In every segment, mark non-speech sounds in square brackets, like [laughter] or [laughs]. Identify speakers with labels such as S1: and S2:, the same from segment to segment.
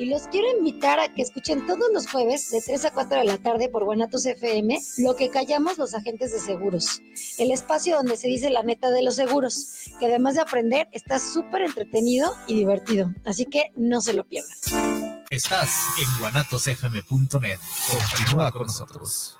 S1: y los quiero invitar a que escuchen todos los jueves de 3 a 4 de la tarde por Guanatos FM lo que callamos los agentes de seguros, el espacio donde se dice la neta de los seguros, que además de aprender está súper entretenido y divertido, así que no se lo pierdan.
S2: Estás en guanatosfm.net. Continúa con nosotros.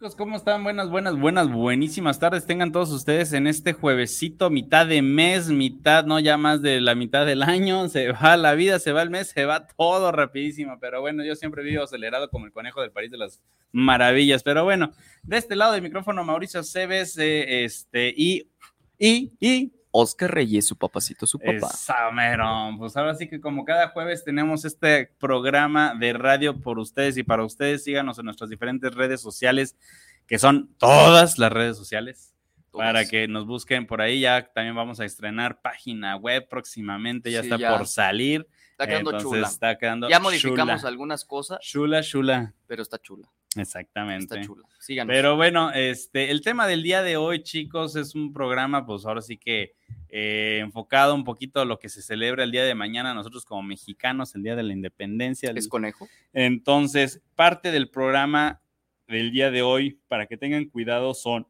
S3: Chicos, ¿cómo están? Buenas, buenas, buenas, buenísimas tardes. Tengan todos ustedes en este juevesito, mitad de mes, mitad, no ya más de la mitad del año. [laughs] Se va la vida, se va el mes, se va todo rapidísimo. Pero bueno, yo siempre vivo acelerado como el conejo del París de las Maravillas. Pero bueno, de este lado del micrófono, Mauricio Cebes, eh, este, y, y, y
S4: Oscar Reyes, su papacito, su papá.
S3: Samerón. Pues ahora sí que como cada jueves tenemos este programa de radio por ustedes y para ustedes, síganos en nuestras diferentes redes sociales, que son todas las redes sociales, para que nos busquen por ahí. Ya también vamos a estrenar página web próximamente, ya está por salir.
S4: Está quedando chula.
S3: Está quedando
S4: ya modificamos algunas cosas.
S3: Chula, chula.
S4: Pero está chula.
S3: Exactamente.
S4: Está chula. Síganos.
S3: Pero bueno, este, el tema del día de hoy, chicos, es un programa, pues ahora sí que eh, enfocado un poquito a lo que se celebra el día de mañana, nosotros como mexicanos, el día de la independencia.
S4: ¿Es conejo?
S3: Entonces, parte del programa del día de hoy, para que tengan cuidado, son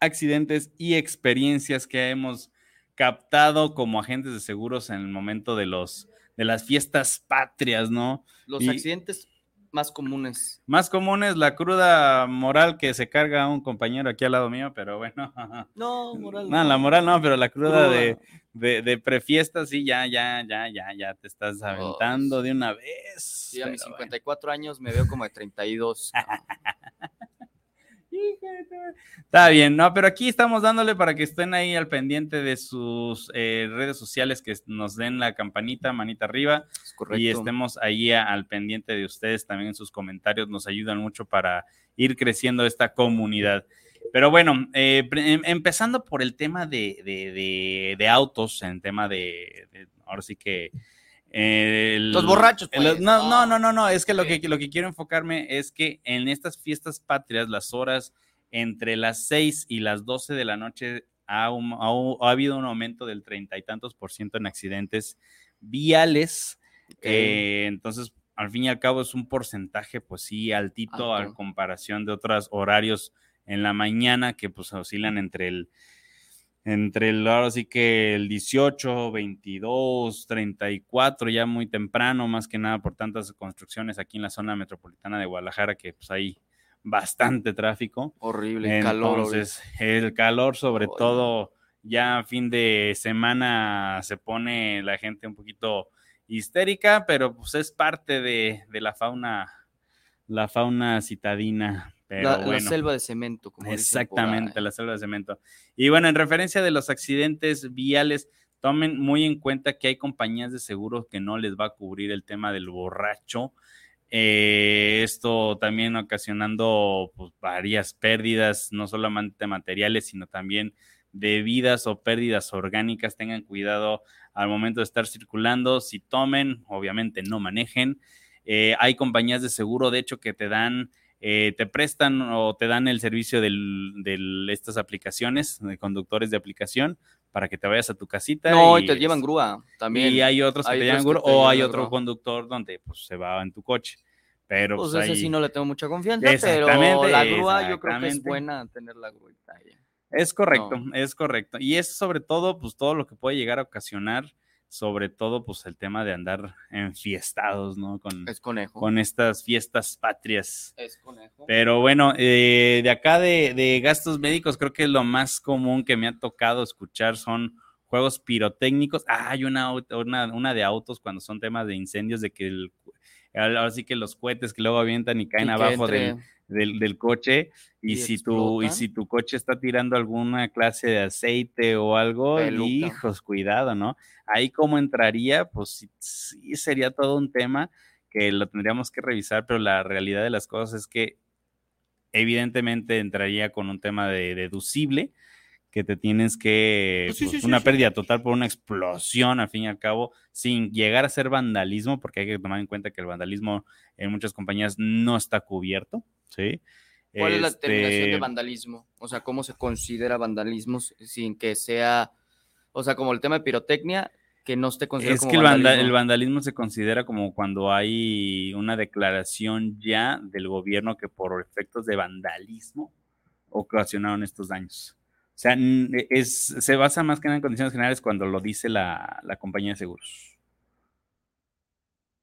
S3: accidentes y experiencias que hemos captado como agentes de seguros en el momento de los de las fiestas patrias, ¿no?
S4: Los
S3: Y-
S4: accidentes más comunes.
S3: Más comunes la cruda moral que se carga un compañero aquí al lado mío, pero bueno. [laughs]
S4: No, moral.
S3: No, la moral no, pero la cruda, de, de, de prefiesta sí, ya, ya, ya, ya, ya te estás aventando de una vez.
S4: Sí, a mis
S3: pero
S4: 54 años me veo como de 32. [laughs]
S3: Está bien, no, pero aquí estamos dándole para que estén ahí al pendiente de sus eh, redes sociales, que nos den la campanita, manita arriba,
S4: Es
S3: y estemos ahí a- al pendiente de ustedes también en sus comentarios, nos ayudan mucho para ir creciendo esta comunidad. Pero bueno, eh, em- empezando por el tema de, de- de- de autos, en tema de- ahora sí que... el-
S4: Los borrachos,
S3: el-
S4: pues.
S3: no, no, no, no, no, es que lo que, lo que quiero enfocarme es que en estas fiestas patrias, las horas entre las 6 y las 12 de la noche ha, un- ha habido un aumento del treinta y tantos por ciento en accidentes viales. Eh, entonces, al fin y al cabo es un porcentaje, pues sí, altito a comparación de otros horarios en la mañana que pues oscilan entre el entre el ahora sí que el 18, 22, 34, ya muy temprano, más que nada por tantas construcciones aquí en la zona metropolitana de Guadalajara que pues hay bastante tráfico.
S4: Horrible, calor.
S3: Entonces, el calor, sobre todo, ya a fin de semana se pone la gente un poquito histérica, pero pues es parte de, de la fauna, la fauna citadina. Pero
S4: la, selva de cemento, como por
S3: Exactamente, la selva de cemento. Y bueno, en referencia de los accidentes viales, tomen muy en cuenta que hay compañías de seguros que no les va a cubrir el tema del borracho. Eh, esto también ocasionando pues, varias pérdidas, no solamente materiales, sino también de vidas o pérdidas orgánicas. Tengan cuidado al momento de estar circulando. Si tomen, obviamente no manejen. Eh, hay compañías de seguro, de hecho, que te dan eh, te prestan o te dan el servicio de estas aplicaciones, de conductores de aplicación, para que te vayas a tu casita.
S4: No, y te llevan grúa también.
S3: Y hay otros que
S4: Hay
S3: te llevan grúa, o hay otro
S4: grúa.
S3: conductor donde pues se va en tu coche. Pero
S4: Pues
S3: pues,
S4: ese
S3: ahí-
S4: sí no le tengo mucha confianza, pero la grúa yo creo que es buena tener la grúa.
S3: Es correcto, es correcto. Y es sobre todo, pues todo lo que puede llegar a ocasionar, sobre todo, pues el tema de andar enfiestados, ¿no? Con,
S4: Es conejo.
S3: con estas fiestas patrias.
S4: Es conejo.
S3: Pero bueno, eh, de acá de, de gastos médicos, creo que lo más común que me ha tocado escuchar son juegos pirotécnicos. Ah, hay una, una, una de autos cuando son temas de incendios, de que el, ahora sí que los cohetes que luego avientan y caen
S4: Y
S3: abajo del, del, del coche y,
S4: y
S3: si tu, y si tu coche está tirando alguna clase de aceite o algo,
S4: Peluca.
S3: hijos, cuidado, ¿no? Ahí cómo entraría, pues sí, sí sería todo un tema que lo tendríamos que revisar, pero la realidad de las cosas es que evidentemente entraría con un tema de deducible que te tienes que
S4: Pues sí,
S3: pues,
S4: sí,
S3: una
S4: sí.
S3: pérdida total por una explosión al fin y al cabo sin llegar a ser vandalismo porque hay que tomar en cuenta que el vandalismo en muchas compañías no está cubierto sí
S4: ¿Cuál es la
S3: Este,
S4: terminación de vandalismo? O sea, ¿cómo se considera vandalismo sin que sea, o sea, como el tema de pirotecnia, que no esté considerado
S3: es
S4: como
S3: que el, vanda-
S4: vandalismo?
S3: el vandalismo se considera como cuando hay una declaración ya del gobierno que por efectos de vandalismo ocasionaron estos daños. O sea, es, se basa más que nada en condiciones generales cuando lo dice la, la compañía de seguros,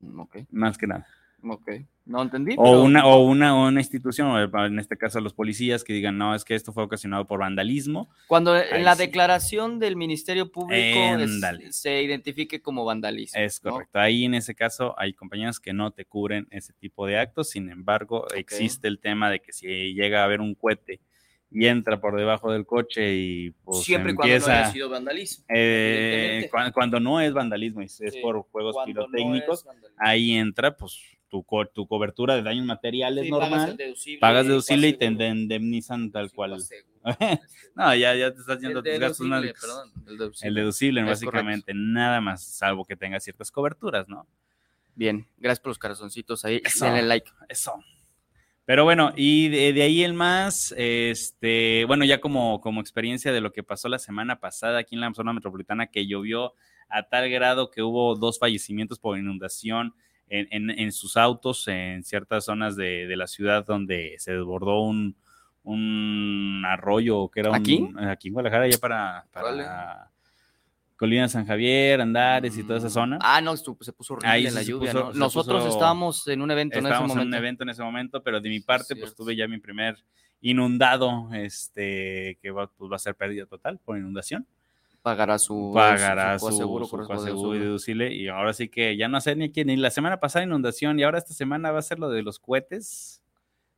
S4: Mm, Ok,
S3: más que nada.
S4: ok. No entendí.
S3: O
S4: pero-
S3: una, o una, o una institución, o en este caso los policías, que digan, no, es que esto fue ocasionado por vandalismo.
S4: Cuando en la
S3: sí.
S4: declaración del Ministerio Público es- se identifique como vandalismo.
S3: Es
S4: ¿no?
S3: correcto. Ahí en ese caso hay compañías que no te cubren ese tipo de actos. Sin embargo, existe el tema de que si llega a haber un cohete y entra por debajo del coche y pues
S4: Siempre y cuando no haya sido vandalismo.
S3: eh, cuando, no es vandalismo, es, es
S4: Sí,
S3: por juegos
S4: no
S3: pirotécnicos, ahí entra pues tu, co- tu cobertura de daños materiales
S4: Sí, pagas el
S3: normal.
S4: deducible
S3: Pagas
S4: y
S3: deducible y te indemnizan tal
S4: Sí,
S3: cual.
S4: coaseguro. [laughs]
S3: No, ya, ya te estás yendo tus gastos
S4: perdón, el deducible.
S3: El deducible,
S4: Es
S3: básicamente, nada más, salvo que tenga ciertas coberturas, ¿no?
S4: Bien, gracias por los corazoncitos ahí.
S3: Eso.
S4: Denle like.
S3: Eso. Pero bueno, y de, de ahí el más, este, bueno, ya como, como experiencia de lo que pasó la semana pasada aquí en la zona metropolitana, que llovió a tal grado que hubo dos fallecimientos por inundación en, en- en sus autos en ciertas zonas de, de la ciudad donde se desbordó un, un arroyo que era un,
S4: ¿Aquí?
S3: aquí en Guadalajara, ya para, para. Colina San Javier, Andares y toda esa zona.
S4: Ah, no, se puso horrible
S3: Ahí
S4: en la lluvia,
S3: puso-
S4: ¿no?
S3: se
S4: Nosotros
S3: puso-
S4: estábamos en un evento en ese
S3: Estábamos en
S4: momento.
S3: un evento en ese momento, pero de mi parte, pues tuve ya mi primer inundado, este, que va, pues, va a ser pérdida total por inundación.
S4: Pagará su,
S3: Pagará
S4: su
S3: su,
S4: coaseguro
S3: su coaseguro y deducible, y ahora sí que ya no sé ni quién, ni la semana pasada inundación, y ahora esta semana va a ser lo de los cohetes.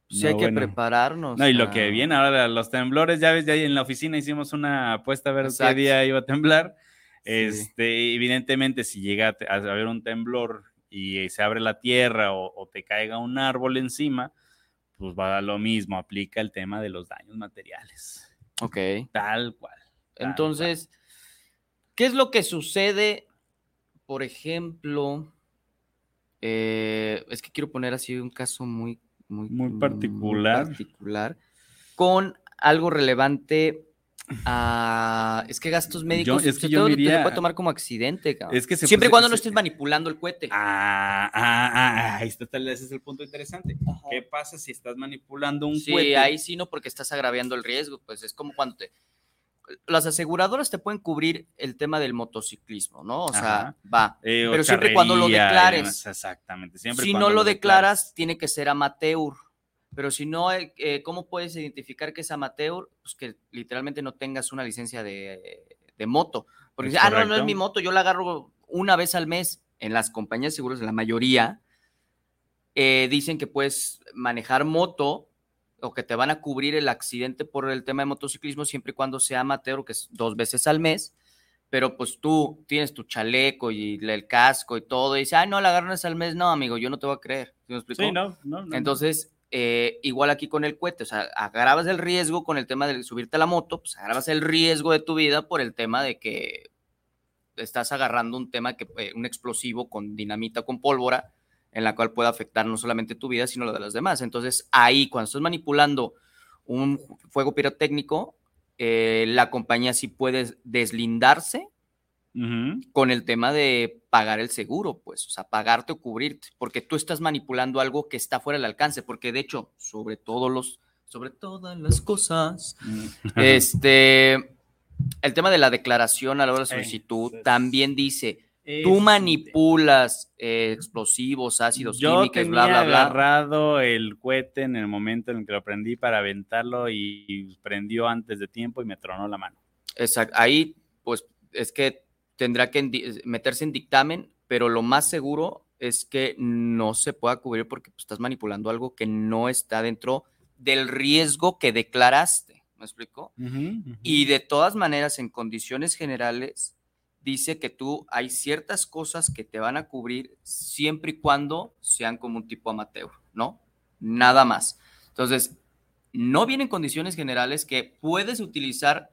S4: Sí,
S3: No,
S4: hay que
S3: bueno.
S4: prepararnos.
S3: No, y lo que viene ahora, los temblores, ya ves, ya en la oficina hicimos una apuesta a ver
S4: Exacto.
S3: qué día iba a temblar. Este, evidentemente, si llega a haber un temblor y se abre la tierra o, o te caiga un árbol encima, pues va a lo mismo, aplica el tema de los daños materiales.
S4: Ok.
S3: Tal cual. tal
S4: Entonces, ¿qué es lo que sucede, por ejemplo? eh, es que quiero poner así un caso muy, muy,
S3: Muy
S4: muy
S3: particular.
S4: particular, con algo relevante a... Es que gastos médicos,
S3: es que yo
S4: todo te puede tomar como accidente, cabrón.
S3: Es que se-
S4: Siempre y cuando no estés manipulando el cohete.
S3: Ah, ah, ah, ahí está, tal- ese es el punto interesante.
S4: Ajá.
S3: ¿Qué pasa si estás manipulando un
S4: Sí,
S3: cohete?
S4: ahí sí no, porque estás agraviando el riesgo. Pues es como cuando te. Las aseguradoras te pueden cubrir el tema del motociclismo, ¿no? O sea,
S3: Ajá.
S4: va.
S3: Eh, o
S4: pero siempre cuando lo declares.
S3: Exactamente. Siempre
S4: si no lo
S3: declares.
S4: declaras, tiene que ser amateur. Pero si no, eh, eh, ¿cómo puedes identificar que es amateur? Pues que literalmente no tengas una licencia de, de moto. Porque
S3: Es
S4: dice, ah, no, no es mi moto, yo la agarro una vez al mes. En las compañías de seguros, la mayoría, eh, dicen que puedes manejar moto o que te van a cubrir el accidente por el tema de motociclismo siempre y cuando sea amateur, que es dos veces al mes. Pero pues tú tienes tu chaleco y el casco y todo, y dices, ah, no, la agarras al mes. No, amigo, yo no te voy a creer. ¿Sí me?
S3: Sí, no, no, no.
S4: Entonces, eh, igual aquí con el cohete, o sea, agravas el riesgo con el tema de subirte a la moto, pues agravas el riesgo de tu vida por el tema de que estás agarrando un tema que eh, un explosivo con dinamita con pólvora en la cual puede afectar no solamente tu vida, sino la de los demás. Entonces, ahí cuando estás manipulando un fuego pirotécnico, eh, la compañía sí puede deslindarse Con el tema de pagar el seguro, pues, o sea, pagarte o cubrirte, porque tú estás manipulando algo que está fuera del alcance, porque de hecho, sobre todos los, sobre todas las cosas, [laughs] este, el tema de la declaración a la hora de
S3: Eh,
S4: solicitud también dice, tú manipulas eh, explosivos, ácidos
S3: Yo
S4: químicos,
S3: tenía
S4: bla, bla, bla.
S3: agarrado el cohete en el momento en el que lo prendí para aventarlo y prendió antes de tiempo y me tronó la mano.
S4: Exacto. Ahí, pues, es que tendrá que meterse en dictamen, pero lo más seguro es que no se pueda cubrir porque pues, estás manipulando algo que no está dentro del riesgo que declaraste. ¿Me explico? Y de todas maneras, en condiciones generales, dice que tú hay ciertas cosas que te van a cubrir siempre y cuando sean como un tipo amateur, ¿no? Nada más. Entonces, no vienen condiciones generales que puedes utilizar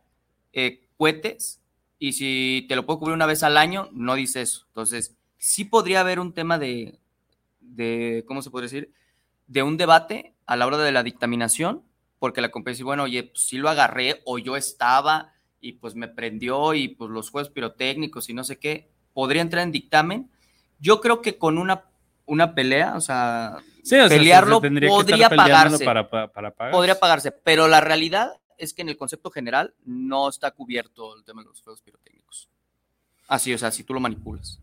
S4: eh, cohetes y si te lo puedo cubrir una vez al año, no dice eso. Entonces, sí podría haber un tema de, de ¿cómo se puede decir? De un debate a la hora de la dictaminación, porque la compañía dice, bueno, oye, pues sí lo agarré o yo estaba y pues me prendió y pues los juegos pirotécnicos y no sé qué, podría entrar en dictamen. Yo creo que con una, una pelea, o sea, pelearlo podría pagarse.
S3: Para, para,
S4: Podría pagarse, pero la realidad es que en el concepto general no está cubierto el tema de los juegos pirotécnicos. Así, o sea, si tú lo manipulas.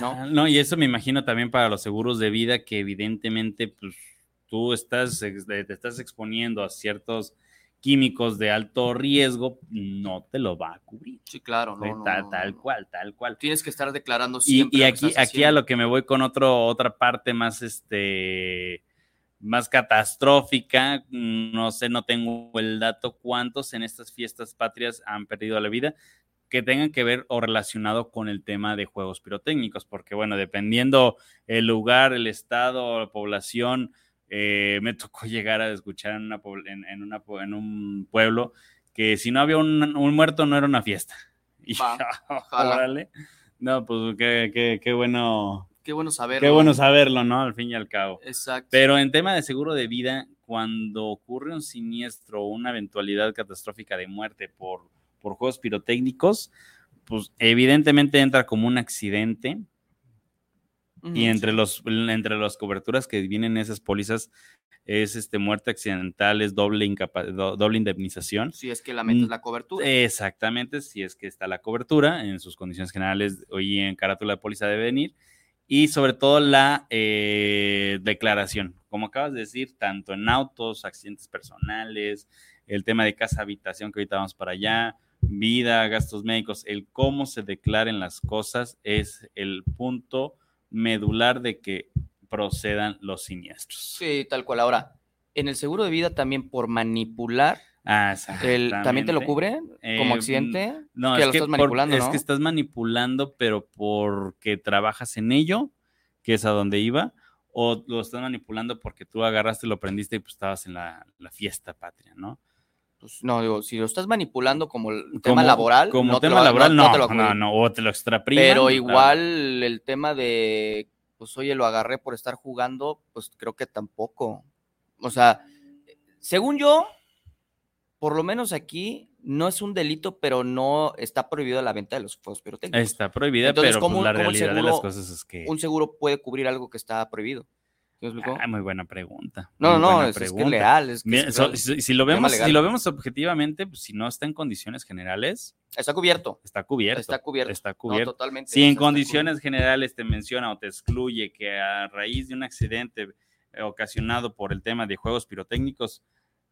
S3: ¿No? no, y eso me imagino también para los seguros de vida, que evidentemente, pues, tú estás, te estás exponiendo a ciertos químicos de alto riesgo, no te lo va a cubrir.
S4: Sí, claro,
S3: no, tal, cual, tal cual.
S4: Tienes que estar declarando siempre.
S3: Y, aquí, aquí a lo que me voy con otro, otra parte más, este, más catastrófica, no sé, no tengo el dato cuántos en estas fiestas patrias han perdido la vida que tengan que ver o relacionado con el tema de juegos pirotécnicos, porque bueno, dependiendo el lugar, el estado, la población, eh, me [laughs] tocó llegar a escuchar en, una, en, una, en, un pueblo que si no había un, muerto no era una fiesta. [laughs] Y no, pues qué, qué, bueno.
S4: Qué bueno saberlo.
S3: Qué bueno saberlo, ¿no? Al fin y al cabo.
S4: Exacto.
S3: Pero en tema de seguro de vida, cuando ocurre un siniestro o una eventualidad catastrófica de muerte por, por juegos pirotécnicos, pues evidentemente entra como un accidente y entre, los, entre las coberturas que vienen esas pólizas es este, muerte accidental, es doble, doble indemnización.
S4: Si es que la meta es la cobertura.
S3: Exactamente, si es que está la cobertura, en sus condiciones generales, hoy en carátula de póliza debe venir. Y sobre todo la eh, declaración, como acabas de decir, tanto en autos, accidentes personales, el tema de casa, habitación, que ahorita vamos para allá, vida, gastos médicos, el cómo se declaren las cosas es el punto medular de que procedan los siniestros.
S4: Sí, tal cual. Ahora, en el seguro de vida también por manipular,
S3: ah,
S4: el, ¿también te lo cubre como eh, accidente?
S3: No, es, que estás manipulando, es que estás manipulando, pero porque trabajas en ello, que es a donde iba, o lo estás manipulando porque tú agarraste, lo prendiste y pues estabas en la, fiesta patria, ¿no?
S4: Pues no, digo, si lo estás manipulando como el tema laboral,
S3: como tema laboral, no, no, no, o te lo extrapriman.
S4: Pero igual el tema de, pues oye, lo agarré por estar jugando, pues creo que tampoco. O sea, según yo, por lo menos aquí no es un delito, pero no está prohibido la venta de los fuegos pirotécnicos.
S3: Está prohibida, pero pues, la realidad de las cosas es que
S4: un seguro puede cubrir algo que está prohibido.
S3: Ah, muy buena pregunta.
S4: No, no, es, que leal.
S3: si, lo vemos, si lo vemos objetivamente, pues si no está en condiciones generales.
S4: Está cubierto.
S3: Está cubierto.
S4: Está cubierto.
S3: Está cubierto.
S4: totalmente.
S3: Si en condiciones generales te menciona o te excluye que a raíz de un accidente eh, ocasionado por el tema de juegos pirotécnicos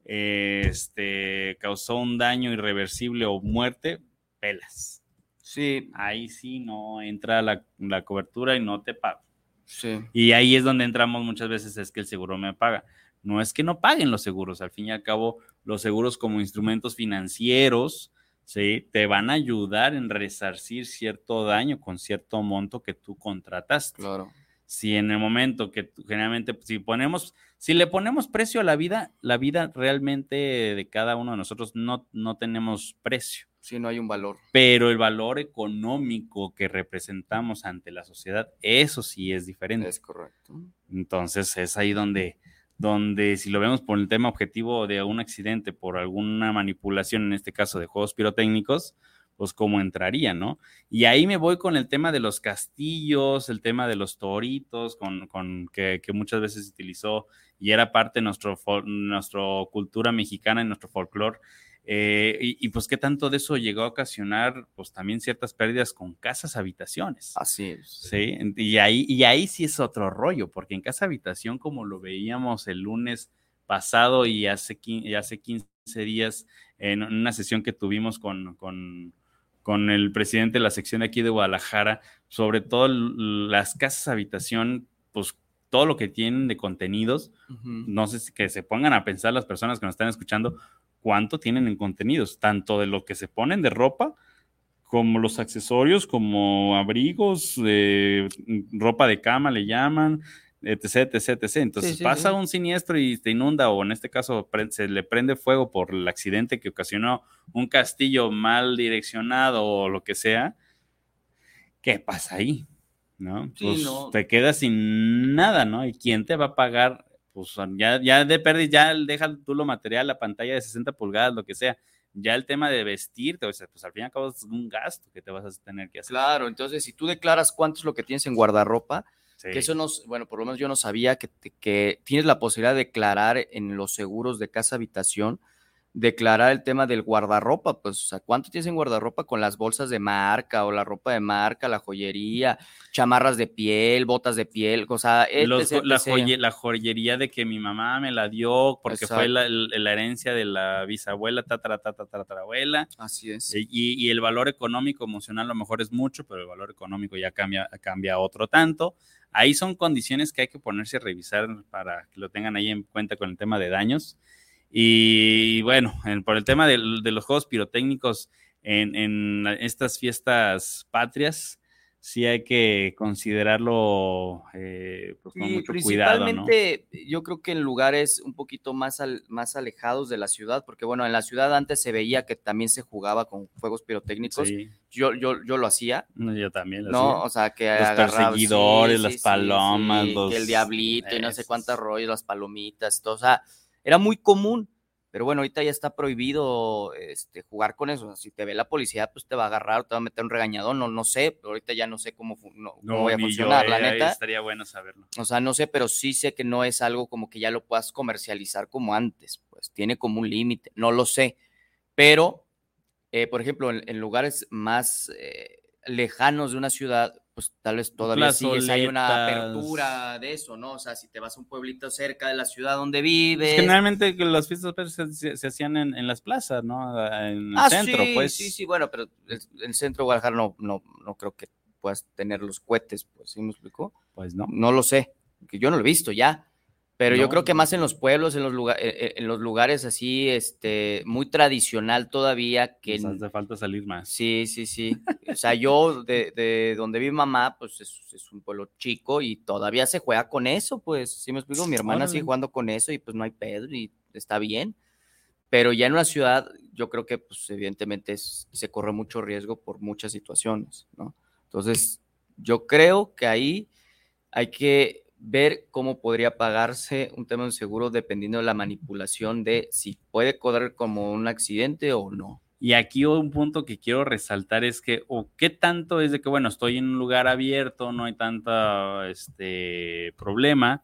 S3: este, causó un daño irreversible o muerte, pelas.
S4: Sí.
S3: Ahí sí no entra la, la cobertura y no te paga.
S4: Sí.
S3: Y ahí es donde entramos muchas veces, es que el seguro me paga. No es que no paguen los seguros, al fin y al cabo, los seguros como instrumentos financieros, ¿sí? Te van a ayudar en resarcir cierto daño con cierto monto que tú contrataste.
S4: Claro.
S3: Si en el momento que generalmente, si ponemos, si le ponemos precio a la vida, la vida realmente de cada uno de nosotros no, no tenemos precio.
S4: Si no hay un valor.
S3: Pero el valor económico que representamos ante la sociedad, eso sí es diferente.
S4: Es correcto.
S3: Entonces es ahí donde, donde si lo vemos por el tema objetivo de un accidente, por alguna manipulación, en este caso de juegos pirotécnicos, pues cómo entraría, ¿no? Y ahí me voy con el tema de los castillos, el tema de los toritos, con, con que, que, muchas veces se utilizó y era parte de nuestro, nuestra cultura mexicana y nuestro folclore eh, y, pues qué tanto de eso llegó a ocasionar pues también ciertas pérdidas con casas habitaciones.
S4: Así es.
S3: Sí, y ahí, y ahí sí es otro rollo, porque en casa habitación, como lo veíamos el lunes pasado y hace, hace 15 días en una sesión que tuvimos con, con, con el presidente de la sección de aquí de Guadalajara, sobre todo las casas habitación, pues todo lo que tienen de contenidos, no sé si que se pongan a pensar las personas que nos están escuchando cuánto tienen en contenidos, tanto de lo que se ponen de ropa, como los accesorios, como abrigos, eh, ropa de cama le llaman, etc, etc, etc. Entonces
S4: Sí, sí,
S3: pasa
S4: sí.
S3: un siniestro y te inunda, o en este caso se le prende fuego por el accidente que ocasionó un castillo mal direccionado o lo que sea. ¿Qué pasa ahí? ¿No? Pues
S4: no.
S3: te quedas sin nada, ¿no? ¿Y quién te va a pagar? Pues ya, ya de pérdida, ya deja tú lo material, la pantalla de 60 pulgadas, lo que sea. Ya el tema de vestirte, o sea, pues al fin y al cabo es un gasto que te vas a tener que hacer.
S4: Claro, entonces si tú declaras cuánto es lo que tienes en guardarropa,
S3: Sí.
S4: que eso no, s- bueno, por lo menos yo no sabía que, que tienes la posibilidad de declarar en los seguros de casa habitación, declarar el tema del guardarropa, pues, o sea, ¿cuánto tienes en guardarropa con las bolsas de marca o la ropa de marca, la joyería, chamarras de piel, botas de piel, o sea,
S3: Los-
S4: etc,
S3: la,
S4: etc.
S3: joye- la joyería de que mi mamá me la dio porque fue la, herencia de la bisabuela, tatara, tatara, tatarabuela.
S4: Así es.
S3: Y, y el valor económico, emocional, a lo mejor es mucho, pero el valor económico ya cambia, cambia otro tanto. Ahí son condiciones que hay que ponerse a revisar para que lo tengan ahí en cuenta con el tema de daños. Y bueno, en- por el tema de, los juegos pirotécnicos en, en estas fiestas patrias, sí hay que considerarlo eh, pues, con
S4: Sí,
S3: mucho cuidado, ¿no?
S4: principalmente yo creo que en lugares un poquito más, al- más alejados de la ciudad, porque bueno, en la ciudad antes se veía que también se jugaba con fuegos pirotécnicos.
S3: Sí,
S4: Yo, yo, yo lo hacía,
S3: no, yo también. lo
S4: ¿no?
S3: hacía.
S4: O sea, que
S3: Los
S4: agarraba-
S3: perseguidores, las palomas, los-
S4: el diablito y no sé
S3: Esos.
S4: cuántos rollos, las palomitas, todo, o sea, era muy común. Pero bueno, ahorita ya está prohibido este, jugar con eso. Si te ve la policía, pues te va a agarrar, te va a meter un regañadón, no, no sé, pero ahorita ya no sé cómo, fu- no, cómo
S3: No,
S4: voy a
S3: yo,
S4: funcionar, la
S3: eh,
S4: neta.
S3: Estaría bueno saberlo.
S4: O sea, no sé, pero sí sé que no es algo como que ya lo puedas comercializar como antes, pues tiene como un límite, no lo sé. Pero, eh, por ejemplo, en, en lugares más eh, lejanos de una ciudad, pues tal vez todavía sí es- hay una apertura de eso, ¿no? O sea, si te vas a un pueblito cerca de la ciudad donde vives.
S3: Pues, generalmente que las fiestas se, se- se hacían en, en las plazas, ¿no? En el
S4: Ah,
S3: centro,
S4: sí,
S3: pues.
S4: sí, sí, bueno, pero el, el centro de Guadalajara no, no, no creo que puedas tener los cohetes, pues, ¿sí me explicó?
S3: Pues no.
S4: No lo sé, que yo no lo he visto ya. Pero yo creo que más en los pueblos, en los, lugar- eh, en los lugares así, este, muy tradicional todavía, que
S3: Nos hace falta salir más.
S4: sí, sí, sí. O sea, [laughs] yo de, de donde vi mamá, pues es, es un pueblo chico y todavía se juega con eso, pues, ¿sí me explico? Mi hermana sigue jugando con eso y pues no hay pedo y está bien. Pero ya en una ciudad, yo creo que pues evidentemente es- se corre mucho riesgo por muchas situaciones, ¿no? Entonces, yo creo que ahí hay que ver cómo podría pagarse un tema de seguro dependiendo de la manipulación de si puede correr como un accidente o no.
S3: Y aquí un punto que quiero resaltar es que, o qué tanto es de que, bueno, estoy en un lugar abierto, no hay tanta este, problema,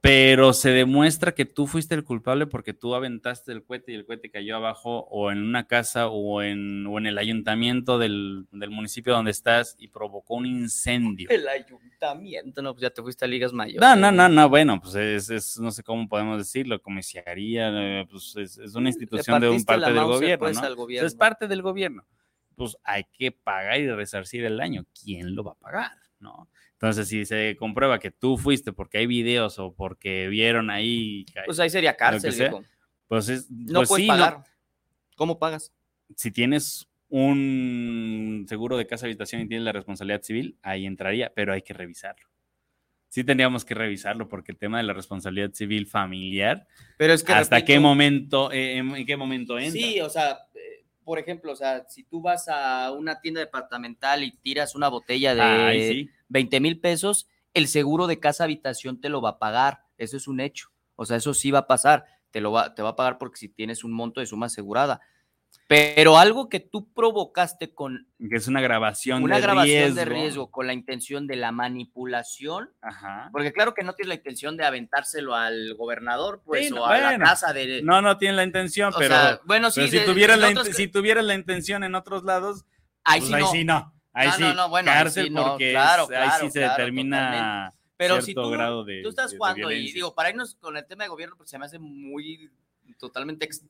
S3: pero se demuestra que tú fuiste el culpable porque tú aventaste el cohete y el cohete cayó abajo o en una casa o en, o en el ayuntamiento del, del municipio donde estás y provocó un incendio.
S4: El ayuntamiento, no, pues ya te fuiste a ligas mayores.
S3: No, no, no, no, bueno, pues es, es- no sé cómo podemos decirlo, comisaría, eh, pues es, es una institución de un parte del
S4: Mauser,
S3: gobierno,
S4: pues,
S3: ¿no? Entonces,
S4: gobierno.
S3: es parte del gobierno. Pues hay que pagar y resarcir el daño. ¿Quién lo va a pagar? ¿No? Entonces, si se comprueba que tú fuiste porque hay videos o porque vieron ahí,
S4: Pues ahí sería cárcel,
S3: sea,
S4: viejo.
S3: pues es,
S4: No
S3: pues
S4: puedes
S3: sí, ¿no?
S4: pagar. ¿Cómo pagas?
S3: Si tienes un seguro de casa habitación y tienes la responsabilidad civil, ahí entraría, pero hay que revisarlo. Sí tendríamos que revisarlo porque el tema de la responsabilidad civil familiar,
S4: Pero es que
S3: hasta
S4: repito,
S3: qué momento, eh, en, qué momento entra.
S4: Sí, o sea, por ejemplo, o sea, si tú vas a una tienda departamental y tiras una botella de
S3: Ay, sí.
S4: 20 mil pesos, el seguro de casa habitación te lo va a pagar. Eso es un hecho. O sea, eso sí va a pasar. Te lo va, te va a pagar porque si tienes un monto de suma asegurada. Pero algo que tú provocaste con
S3: que es una grabación
S4: una
S3: de
S4: grabación
S3: riesgo.
S4: de riesgo, con la intención de la manipulación,
S3: Ajá.
S4: porque claro que no tienes la intención de aventárselo al gobernador, pues,
S3: Sí, no,
S4: o a la
S3: bueno.
S4: casa de...
S3: No, no tienen la intención,
S4: o
S3: pero,
S4: sea, bueno, sí,
S3: pero si,
S4: de-
S3: tuvieras la,
S4: otros
S3: si tuvieras la intención en otros lados,
S4: ahí
S3: pues
S4: sí
S3: ahí
S4: no.
S3: sí no. Ahí
S4: No,
S3: sí,
S4: no, no, bueno, ahí sí no,
S3: porque es-
S4: claro,
S3: ahí sí se
S4: claro,
S3: determina
S4: Pero si tú,
S3: grado de
S4: tú estás
S3: de- de
S4: jugando y digo, para irnos con el tema de gobierno, pues se me hace muy totalmente ex-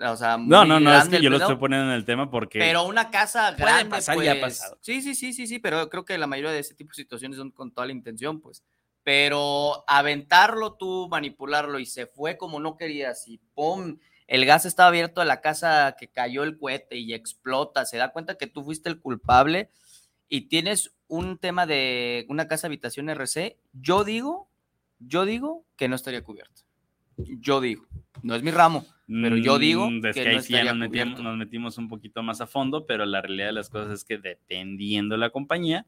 S4: O sea,
S3: No,
S4: muy
S3: no, no, es que yo lo
S4: pedo,
S3: estoy poniendo en el tema porque
S4: Pero una casa grande,
S3: pasar y ha
S4: pues,
S3: pasado.
S4: Sí, sí, sí, sí, sí, pero creo que la mayoría de ese tipo de situaciones son con toda la intención, pues. Pero aventarlo tú, manipularlo y se fue como no querías y ¡pum! El gas estaba abierto de la casa que cayó el cohete y explota. Se da cuenta que tú fuiste el culpable y tienes un tema de una casa habitación RC. Yo digo, yo digo que no estaría cubierto. Yo digo, no es mi ramo, pero yo digo
S3: Mm,
S4: que
S3: que ahí
S4: no
S3: sí nos metimos, nos metimos un poquito más a fondo, pero la realidad de las cosas es que dependiendo de la compañía,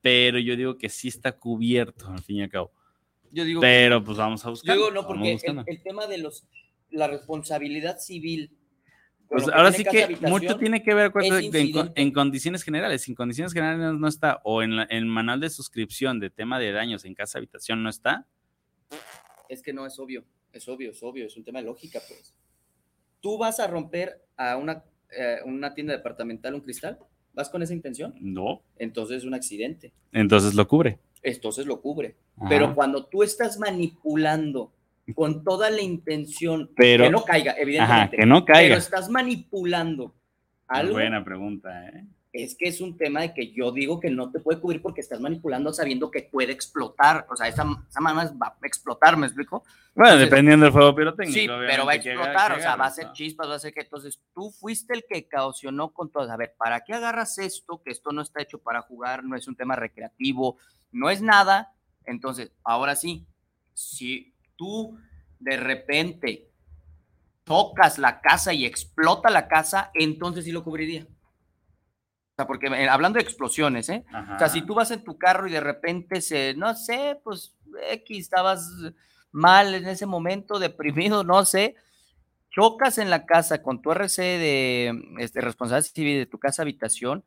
S3: pero yo digo que sí está cubierto, al fin y al cabo.
S4: Yo digo,
S3: Pero pues vamos a
S4: yo
S3: buscar.
S4: digo no, porque el, el tema de los la responsabilidad civil.
S3: Pues ahora sí que mucho tiene que ver con en, en condiciones generales. En condiciones generales no está, o en, la- en el manual de suscripción de tema de daños en casa habitación no está.
S4: Es que no es obvio, es obvio, es obvio, es un tema de lógica, pues. Tú vas a romper a una, eh, una tienda departamental un cristal, ¿vas con esa intención?
S3: No.
S4: Entonces es un accidente,
S3: Entonces lo cubre.
S4: entonces lo cubre.
S3: Ajá.
S4: Pero cuando tú estás manipulando con toda la intención
S3: Pero-
S4: que no caiga, evidentemente,
S3: Ajá, que no
S4: pero
S3: caiga.
S4: estás manipulando algo,
S3: Buena pregunta, ¿eh?
S4: Es que es un tema de que yo digo que no te puede cubrir porque estás manipulando sabiendo que puede explotar. O sea, esa, esa mamá va a explotar, ¿me explico?
S3: Bueno,
S4: Entonces-
S3: dependiendo del fuego pirotécnico.
S4: Sí, pero va a explotar, o sea, va a ser chispas, va a ser que. Entonces, tú fuiste el que caucionó con todo. A ver, ¿para qué agarras esto? Que esto no está hecho para jugar, no es un tema recreativo, no es nada. Entonces, ahora sí, si tú de repente tocas la casa y explota la casa, entonces sí lo cubriría. O sea, porque eh, hablando de explosiones, ¿eh?
S3: Ajá.
S4: O sea, si tú vas en tu carro y de repente se, no sé, pues X, estabas mal en ese momento, deprimido, no sé, chocas en la casa con tu RC de este, responsabilidad civil de tu casa habitación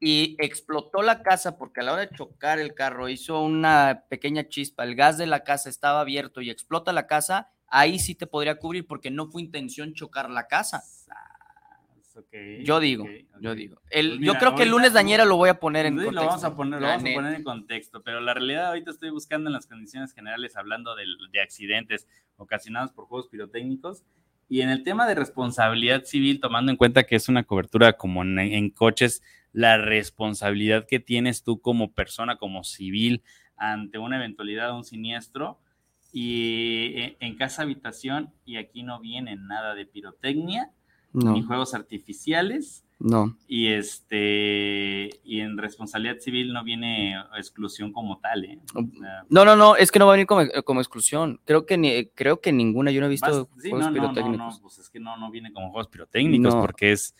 S4: y explotó la casa porque a la hora de chocar el carro hizo una pequeña chispa, el gas de la casa estaba abierto y explota la casa, ahí sí te podría cubrir porque no fue intención chocar la casa.
S3: Ok,
S4: Yo digo,
S3: ok,
S4: yo
S3: ok.
S4: digo. El,
S3: Pues
S4: yo
S3: mira,
S4: creo que el lunes dañera lo voy a poner en contexto.
S3: lo vamos a poner, lo vamos a poner en contexto, pero la realidad ahorita estoy buscando en las condiciones generales hablando del- de, accidentes ocasionados por juegos pirotécnicos y en el tema de responsabilidad civil, tomando en cuenta que es una cobertura como en, en coches, la responsabilidad que tienes tú como persona, como civil, ante una eventualidad, un siniestro, y en, en casa habitación, y aquí no viene nada de pirotecnia, ni
S4: No,
S3: juegos artificiales,
S4: no.
S3: y este y en responsabilidad civil no viene exclusión como tal, ¿eh? O sea,
S4: No, no, no, es que no va a venir como, como exclusión. Creo que ni, creo que ninguna, yo no he visto
S3: vas- sí,
S4: juegos
S3: no, no, no,
S4: pirotécnicos.
S3: no, pues es que no, no viene como juegos pirotécnicos
S4: No.
S3: porque es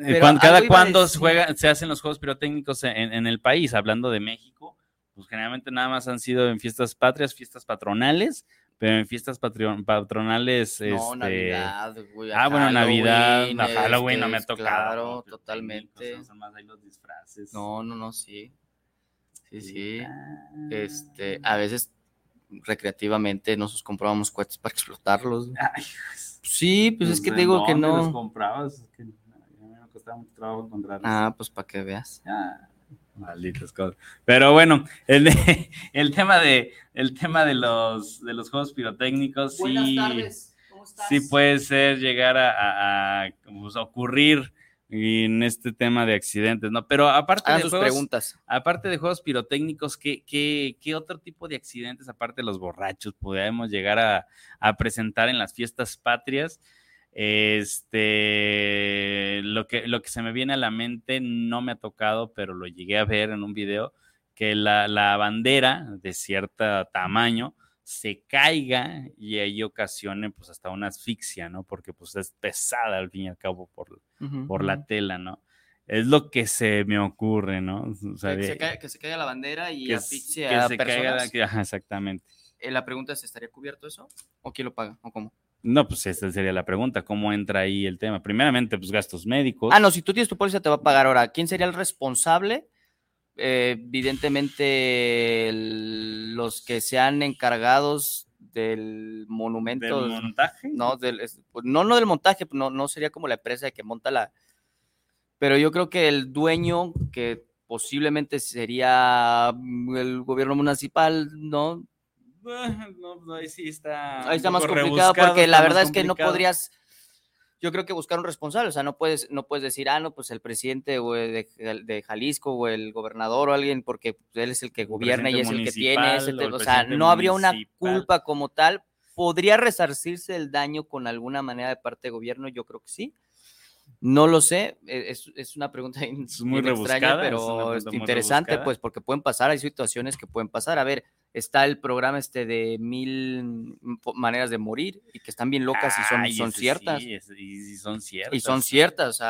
S3: eh,
S4: Pero
S3: cuan- cada cuando juega, se hacen los juegos pirotécnicos en, en el país, hablando de México, pues generalmente nada más han sido en fiestas patrias, fiestas patronales, pero en fiestas patronales,
S4: No,
S3: este,
S4: Navidad, güey,
S3: Ah, bueno, Navidad,
S4: Halloween,
S3: no, Halloween no me ha
S4: este,
S3: tocado.
S4: Claro,
S3: pirotécnicos,
S4: totalmente.
S3: Son más ahí los disfraces.
S4: No, no, no, sí. Sí, sí.
S3: Ah.
S4: Este, a veces recreativamente nosotros comprábamos cohetes para explotarlos. [laughs]
S3: Ay,
S4: Sí, pues es que
S3: ¿en
S4: te digo que
S3: dónde los
S4: no.
S3: comprabas? Es que a mí me costaba mucho trabajo encontrarlos.
S4: Ah, pues para que veas.
S3: Ah, malditas cosas. Pero bueno, el, de- [laughs] el tema de el tema de los de los juegos pirotécnicos sí,
S4: ¿cómo estás?
S3: sí puede ser llegar a, a- a, pues, ocurrir en este tema de accidentes, ¿no? Pero aparte
S4: Hagan
S3: de
S4: sus
S3: juegos,
S4: preguntas.
S3: aparte de juegos pirotécnicos, ¿qué, qué, qué otro tipo de accidentes, aparte de los borrachos, podríamos llegar a, a presentar en las fiestas patrias? Este, lo que, lo que se me viene a la mente no me ha tocado, pero lo llegué a ver en un video, que la, la bandera de cierto tamaño se caiga y ahí ocasione pues hasta una asfixia, ¿no? Porque pues es pesada al fin y al cabo por, por la tela, ¿no? Es lo que se me ocurre, ¿no? O sea,
S4: que, se caiga, que se caiga la bandera y
S3: que que
S4: a
S3: se
S4: personas.
S3: ajá, exactamente.
S4: Eh, La pregunta es, ¿estaría cubierto eso? ¿O quién lo paga? ¿O cómo?
S3: No, pues esa sería la pregunta, ¿cómo entra ahí el tema? Primeramente, pues gastos médicos.
S4: Ah, no, si tú tienes tu póliza te va a pagar ahora. ¿Quién sería el responsable? Eh, evidentemente el- los que sean encargados del monumento.
S3: del montaje.
S4: no, del, pues, no, no del montaje, no, no sería como la empresa que monta la. Pero yo creo que el dueño, que posiblemente sería el gobierno municipal, ¿no?
S3: Ah, No, pues ahí sí está.
S4: Ahí está más complicado porque la verdad es que no podrías. yo creo que buscar un responsable, o sea, no puedes, no puedes decir, ah, no, pues el presidente de, de, Jalisco o el gobernador o alguien, porque él es el que gobierna y es el que tiene ese, o, o sea, no habría una culpa como tal. ¿Podría resarcirse el daño con alguna manera de parte de gobierno? Yo creo que sí. No lo sé, e, es, es una pregunta [laughs] muy extraña, pero es interesante, pues, porque pueden pasar, hay situaciones que pueden pasar. A ver, está el programa este de mil maneras de morir y que están bien locas y son, son ciertas.
S3: y, son ciertas.
S4: Y son ciertas.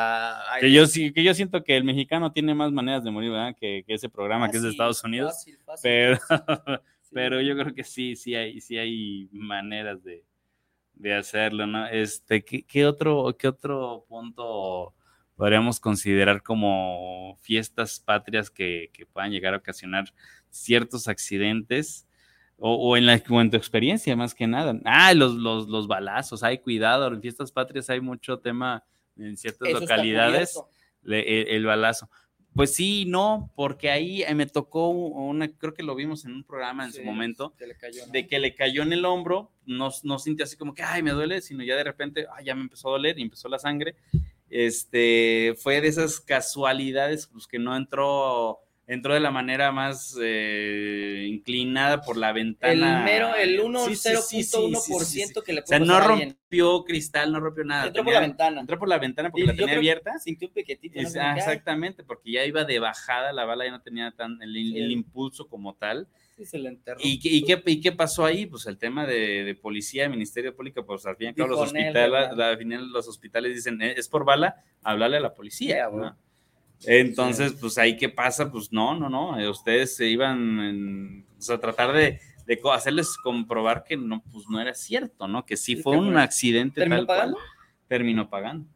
S3: que, yo, que yo siento que el mexicano tiene más maneras de morir, ¿verdad? Que, ese programa que es de Estados Unidos. pero, [laughs] pero yo creo que sí, sí hay, sí hay maneras de, de hacerlo, ¿no? Este, ¿qué, otro, ¿Qué otro punto podríamos considerar como fiestas patrias que, que puedan llegar a ocasionar ciertos accidentes? O, en, la, en tu experiencia, más que nada. Ah, los, los, los balazos, hay cuidado, en fiestas patrias hay mucho tema en ciertas localidades, el, balazo. Pues sí, no, porque ahí eh, me tocó una, creo que lo vimos en un programa en su momento, de que le cayó en el hombro, no, no sintió así como que, ay, me duele, sino ya de repente, ay, ya me empezó a doler y empezó la sangre. Este, fue de esas casualidades, pues que no entró entró de la manera más eh, inclinada por la ventana.
S4: El mero, el 1, sí, 0.1% que le
S3: O sea, no rompió cristal, no rompió nada.
S4: Entró por la ventana.
S3: Entró por la ventana porque la tenía abierta.
S4: Sintió un piquetito.
S3: ah, exactamente, porque ya iba de bajada, la bala ya no tenía tan el, impulso como tal.
S4: Sí, se le enterró.
S3: ¿Y, y, qué, ¿Y qué pasó ahí? Pues el tema de, de policía, Ministerio Público, pues al fin y al cabo los hospitales, los hospitales dicen, eh, es por bala, hablarle a la policía. ¿no? Entonces, pues ahí qué pasa, pues no, no, no, eh, ustedes se iban a tratar de, hacerles comprobar que no, pues no era cierto, ¿no? Que sí fue un accidente
S4: ¿Terminó pagando?
S3: terminó pagando.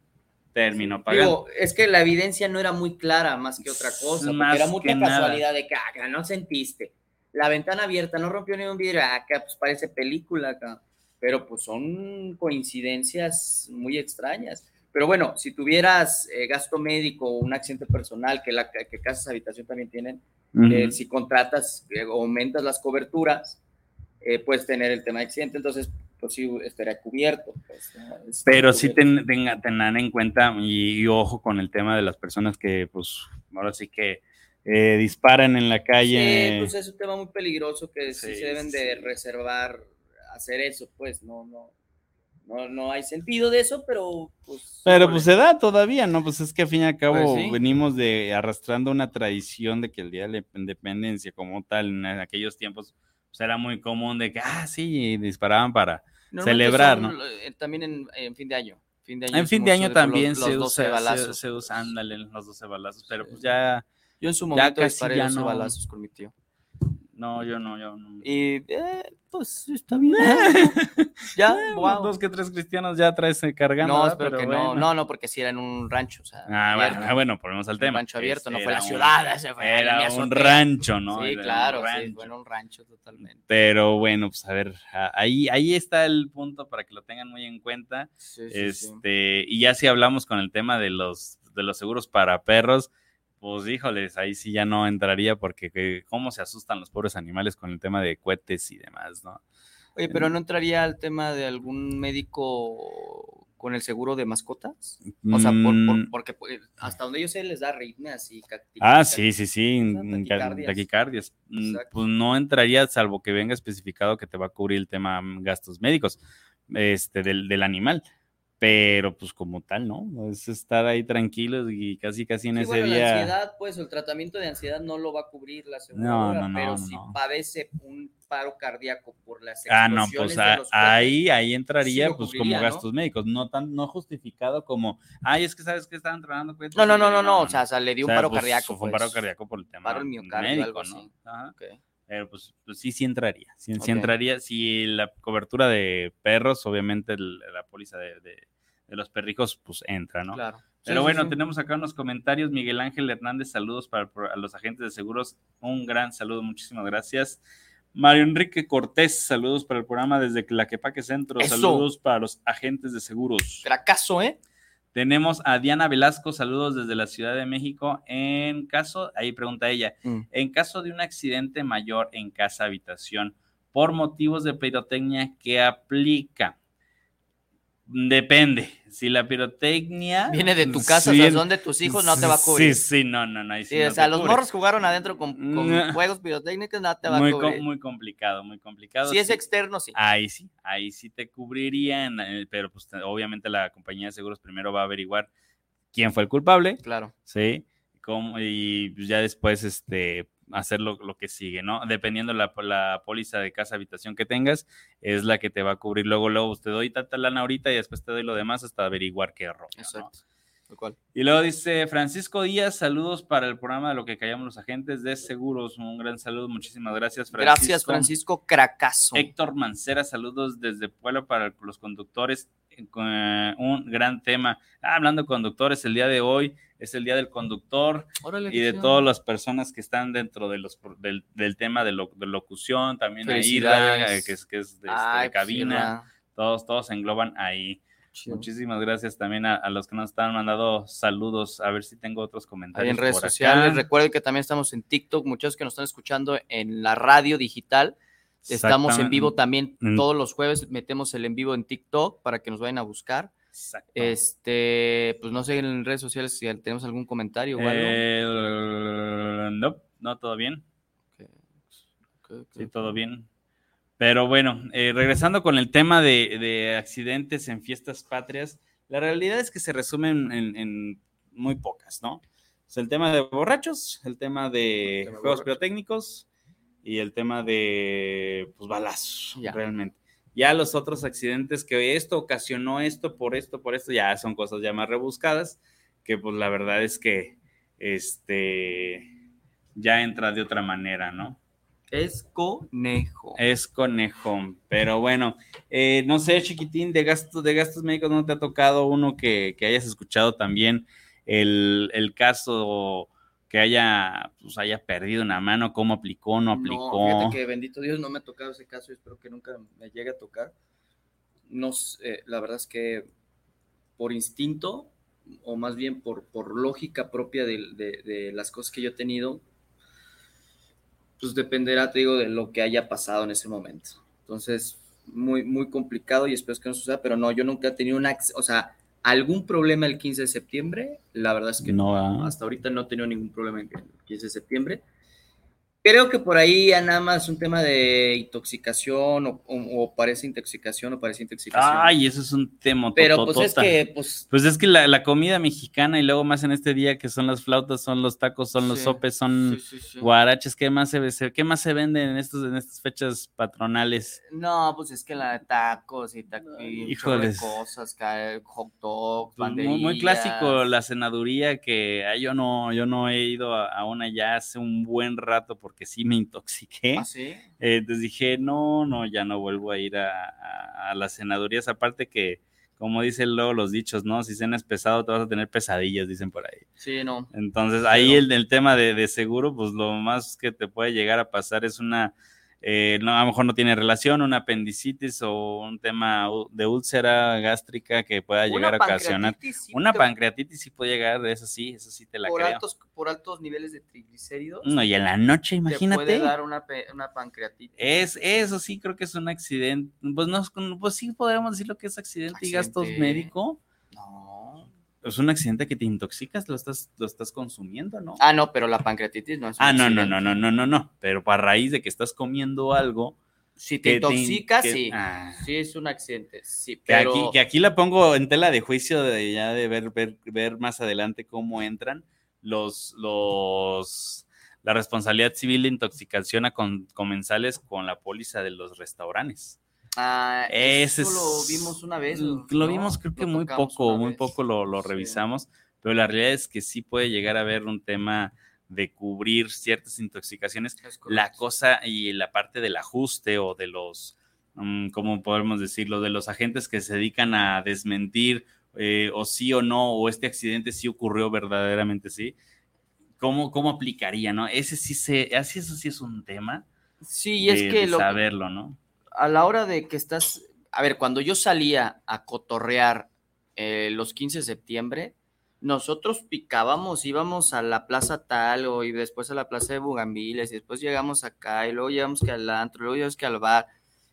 S3: Terminó pagando.
S4: es que la evidencia no era muy clara más que otra cosa, porque era mucha casualidad de que acá no sentiste. La ventana abierta no rompió ni un vidrio, acá pues parece película acá. Pero pues son coincidencias muy extrañas. Pero bueno, si tuvieras eh, gasto médico o un accidente personal, que, la, que casas habitación también tienen, eh, si contratas o eh, aumentas las coberturas, puedes tener el tema de accidente, entonces pues sí estaría cubierto. Pues,
S3: Pero sí tengan en cuenta y, ojo con el tema de las personas que pues ahora sí que disparan en la calle.
S4: Sí, pues es un tema muy peligroso que sí, se deben de reservar hacer eso, pues no, no no, no hay sentido de eso, pero pues...
S3: Pero pues se da todavía, ¿no? Pues es que al fin y al cabo pues venimos de arrastrando una tradición de que el Día de la Independencia como tal, en aquellos tiempos, pues era muy común de que, ah, sí, disparaban para celebrar, ¿no?
S4: Eh, también en, fin de año.
S3: en fin de año también se, usa, balazos. Se, usa, ándale, los 12 balazos, pero pues ya...
S4: Yo en su momento disparé 12 balazos con mi tío.
S3: No, yo no, yo no.
S4: Y eh, pues está [laughs] bien. [laughs]
S3: ya, wow. Dos que tres cristianos ya traes eh, cargando.
S4: No, espero que no. No, no, porque si era en un rancho. O sea,
S3: ah, bueno, ah, bueno, ponemos al tema.
S4: Un rancho abierto, no fue la ciudad.
S3: ese fue era un rancho, ¿no?
S4: Sí, claro, sí, fue en un rancho totalmente.
S3: Pero bueno, pues a ver, ahí, ahí está el punto para que lo tengan muy en cuenta. Sí, sí, este, y ya si hablamos con el tema de los, de los seguros para perros pues híjoles, ahí sí ya no entraría porque cómo se asustan los pobres animales con el tema de cohetes y demás, ¿no?
S4: Oye, pero no entraría al tema de algún médico con el seguro de mascotas? O sea, mm. porque pues, hasta donde yo sé les da arritmias y
S3: Ah, sí, sí, sí, taquicardias. Mm, pues no entraría salvo que venga especificado que te va a cubrir el tema mm, gastos médicos este, del, del animal pero pues como tal, ¿no? Es estar ahí tranquilos y casi casi en ese día.
S4: La ansiedad, pues el tratamiento de ansiedad no lo va a cubrir la seguridad, pero si padece un paro cardíaco por las
S3: Ah, no, pues ahí, ahí entraría pues como gastos médicos, no tan, no justificado como, ay, es que sabes que estaban trabajando.
S4: No, no, no, no, no, o sea, le dio un paro pues, cardíaco.
S3: Fue un paro pues. cardíaco por el tema paro miocardio, médico, ¿no? Ajá. Pero pues, pues, sí, sí entraría. Sí, entraría. Si la cobertura de perros, obviamente la póliza de, de, los perrijos, pues entra, ¿no? Claro. Pero bueno, tenemos acá unos comentarios. Miguel Ángel Hernández, saludos para, los agentes de seguros. Un gran saludo, muchísimas gracias. Mario Enrique Cortés, saludos para el programa desde Claquepaque Centro. Saludos para los agentes de seguros.
S4: Fracaso, ¿eh?
S3: Tenemos a Diana Velasco, saludos desde la Ciudad de México. En caso, ahí pregunta ella, mm. en caso de un accidente mayor en casa habitación por motivos de pirotecnia, ¿qué aplica? Depende. Si la pirotecnia
S4: Viene de tu casa,
S3: sí,
S4: o sea, son de tus hijos, no te va a cubrir.
S3: Sí, sí, no, no, no. sí
S4: Sí,
S3: no
S4: o sea, los morros jugaron adentro con, con juegos pirotécnicos, no te va
S3: muy,
S4: a cubrir.
S3: muy complicado, muy complicado.
S4: si es externo, sí.
S3: Ahí sí, ahí sí te cubrirían, eh, pero pues te- obviamente la compañía de seguros primero va a averiguar quién fue el culpable,
S4: Claro.
S3: ¿sí? Cómo- y pues, ya después este, hacer lo, lo que sigue, ¿no? Dependiendo la, la póliza de casa habitación que tengas, es la que te va a cubrir. Luego, luego, pues, te doy tanta lana ahorita y después te doy lo demás hasta averiguar qué ¿no?
S4: Exacto. Cual.
S3: Y luego dice Francisco Díaz, saludos para el programa de lo que callamos los agentes de seguros. Un gran saludo, muchísimas gracias, Francisco.
S4: Gracias, Francisco Cracazo.
S3: Héctor Mancera, saludos desde Puebla para los conductores. con, eh, un gran tema. Ah, hablando de conductores, el día de hoy es el día del conductor
S4: Órale,
S3: y de todas las personas que están dentro de los, del, del tema de, lo- de locución, también a Irra,
S4: Felicidades.
S3: eh, que es, que es de, este,
S4: Ay,
S3: de cabina, todos, todos se engloban ahí.
S4: chido.
S3: Muchísimas gracias también a, a los que nos están mandando saludos. A ver si tengo otros
S4: Ahí
S3: comentarios.
S4: en redes
S3: por acá.
S4: sociales. Recuerden que también estamos en TikTok. Muchos que nos están escuchando en la radio digital. Estamos en vivo también
S3: Mm.
S4: todos los jueves. Metemos el en vivo en TikTok para que nos vayan a buscar.
S3: Exacto.
S4: Este, pues no sé en redes sociales si tenemos algún comentario o algo.
S3: Eh, no, no, todo bien. Sí, todo bien. Pero bueno, eh, regresando con el tema de, de accidentes en fiestas patrias, la realidad es que se resumen en, en muy pocas, ¿no? Es el tema de borrachos, el tema de
S4: tema
S3: juegos
S4: borrachos.
S3: pirotécnicos y el tema de pues, balazos,
S4: Ya.
S3: realmente. Ya los otros accidentes que esto ocasionó esto, por esto, por esto, ya son cosas ya más rebuscadas, que pues la verdad es que este ya entra de otra manera, ¿no?
S4: Es conejo.
S3: Es conejo, pero bueno, eh, no sé, chiquitín, de gastos, de gastos médicos, ¿no te ha tocado uno que, que hayas escuchado también el, el caso que haya, pues, haya perdido una mano, cómo aplicó, no aplicó?
S4: fíjate que bendito Dios no me ha tocado ese caso y espero que nunca me llegue a tocar. No, sé, eh, la verdad es que por instinto, o más bien por, por lógica propia de, de- de las cosas que yo he tenido, pues dependerá, te digo, de lo que haya pasado en ese momento. Entonces, muy, muy complicado y espero que no suceda, pero no, yo nunca he tenido una, o sea, algún problema el 15 de septiembre, la verdad es que
S3: No,
S4: hasta ahorita no he tenido ningún problema en el 15 de septiembre. Creo que por ahí ya nada más un tema de intoxicación o, o- o parece intoxicación o parece intoxicación.
S3: Ay, eso es un tema
S4: pero pues es que, pues,
S3: Pues es que la, la comida mexicana y luego más en este día que son las flautas, son los tacos, son los
S4: Sí,
S3: sopes, son
S4: sí,
S3: guaraches, ¿qué más se, se- qué más se venden en estos en estas fechas patronales?
S4: No, pues es que la de tacos y, ta- y de cosas, hot dogs,
S3: Pues muy, muy clásico la cenaduría que yo no yo no he ido a, a una ya hace un buen rato porque sí me intoxiqué.
S4: ¿Ah, sí?
S3: Eh, entonces dije, no, no, ya no vuelvo a ir a, a- a las cenadurías. Aparte que, como dicen luego los dichos, ¿no? Si cenas pesado te vas a tener pesadillas, dicen por ahí.
S4: Sí, no.
S3: Entonces, ahí el, el tema de, de seguro, pues lo más que te puede llegar a pasar es una, eh, no, a lo mejor no tiene relación, una apendicitis o un tema de úlcera gástrica que pueda llegar a ocasionar.
S4: pancreatitis sí
S3: Una
S4: te-
S3: pancreatitis sí puede llegar, eso sí, eso sí te la
S4: por
S3: creo.
S4: altos, por altos niveles de triglicéridos.
S3: No, y en la noche,
S4: Te
S3: imagínate.
S4: puede dar una, una pancreatitis.
S3: Es, eso sí creo que es un accidente. Pues no, pues sí podríamos decir lo que es accidente, y gastos médico.
S4: No.
S3: Es un accidente que te intoxicas, lo estás, lo estás consumiendo, ¿no?
S4: Ah, no, pero la pancreatitis no es un
S3: Ah, no, no,
S4: accidente.
S3: no, no, no, no, no. Pero para raíz de que estás comiendo algo.
S4: Si te intoxicas,
S3: que-
S4: sí.
S3: ah.
S4: Sí, es un accidente. Sí,
S3: Que,
S4: pero.
S3: aquí, que aquí la pongo en tela de juicio de ya de ver, ver, ver más adelante cómo entran los, los la responsabilidad civil de intoxicación a con- comensales con la póliza de los restaurantes.
S4: Ah,
S3: Ese
S4: eso lo vimos una vez.
S3: Lo
S4: ¿no?
S3: vimos creo que muy poco, muy poco lo, lo
S4: Sí.
S3: revisamos, pero la realidad es que sí puede llegar a haber un tema de cubrir ciertas intoxicaciones.
S4: Es
S3: La cosa y la parte del ajuste o de los, mm, ¿cómo podemos decirlo? De los agentes que se dedican a desmentir eh, o sí o no, o este accidente sí ocurrió verdaderamente, sí. ¿Cómo, cómo aplicaría, no? Ese sí se, así eso sí es un tema.
S4: Sí, y es
S3: de-
S4: que
S3: de
S4: lo,
S3: saberlo, ¿no?
S4: A la hora de que estás. A ver, cuando yo salía a cotorrear eh, los 15 de septiembre, nosotros picábamos, íbamos a la plaza tal o y después a la plaza de Bugambiles y después llegamos acá y luego llegamos que al antro, luego llegamos que al bar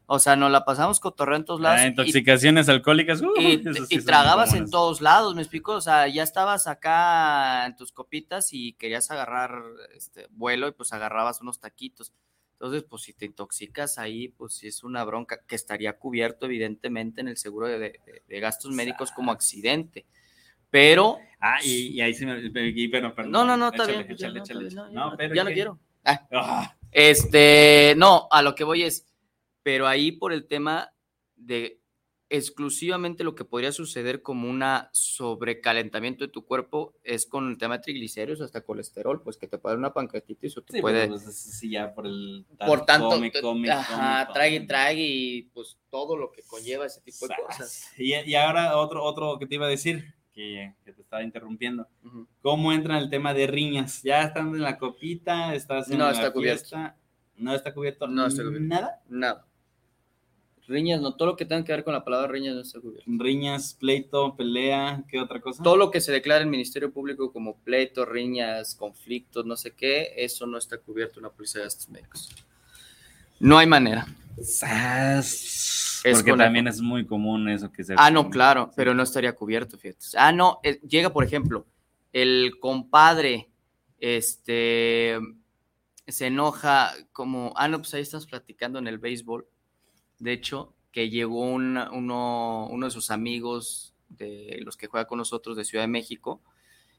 S4: O sea, nos la pasamos cotorreo en todos lados.
S3: Ah,
S4: y-
S3: intoxicaciones alcohólicas. uh,
S4: y,
S3: sí
S4: y tragabas en todos lados, ¿me explico? O sea, ya estabas acá en tus copitas y querías agarrar este vuelo y pues agarrabas unos taquitos. Entonces, pues si te intoxicas ahí, pues sí es una bronca que estaría cubierto evidentemente en el seguro de, de- de gastos médicos como accidente. Pero,
S3: Ah, y, y ahí sí me. y, pero, perdón,
S4: no, no, no, está bien. ya no, quiero. Ah,
S3: Ah,
S4: Este, no, a lo que voy es, pero ahí por el tema de exclusivamente lo que podría suceder como una sobrecalentamiento de tu cuerpo es con el tema de triglicéridos hasta colesterol, pues que te puede dar una pancreatitis o te
S3: sí,
S4: puede,
S3: pues, pues, sí, ya por el.
S4: por tanto,
S3: come, come,
S4: ajá,
S3: come,
S4: trague, trague y pues todo lo que conlleva ese tipo de
S3: Sas.
S4: cosas.
S3: Y, y ahora otro, otro que te iba a decir, que, que te estaba interrumpiendo. ¿Cómo entra el tema de riñas? ¿Ya estando en la copita? ¿Estás en
S4: No
S3: la
S4: está cubierto.
S3: fiesta? ¿No está cubierto?
S4: No está cubierto.
S3: ¿Nada?
S4: Nada. Riñas, no, todo lo que tenga que ver con la palabra riñas no está cubierto.
S3: Riñas, pleito, pelea, ¿qué otra cosa?
S4: Todo lo que se declara en el Ministerio Público como pleito, riñas, conflictos, no sé qué, eso no está cubierto en la Policía de Gastos Médicos. No hay manera.
S3: Sas.
S4: Es
S3: Porque
S4: la-
S3: también es muy común eso que se...
S4: Ah, no, claro, pero no estaría cubierto, fíjate. Ah, no, eh, llega, por ejemplo, el compadre, este, se enoja como, ah, no, pues ahí estamos platicando en el béisbol, de hecho, que llegó una- uno, uno de sus amigos de los que juega con nosotros de Ciudad de México,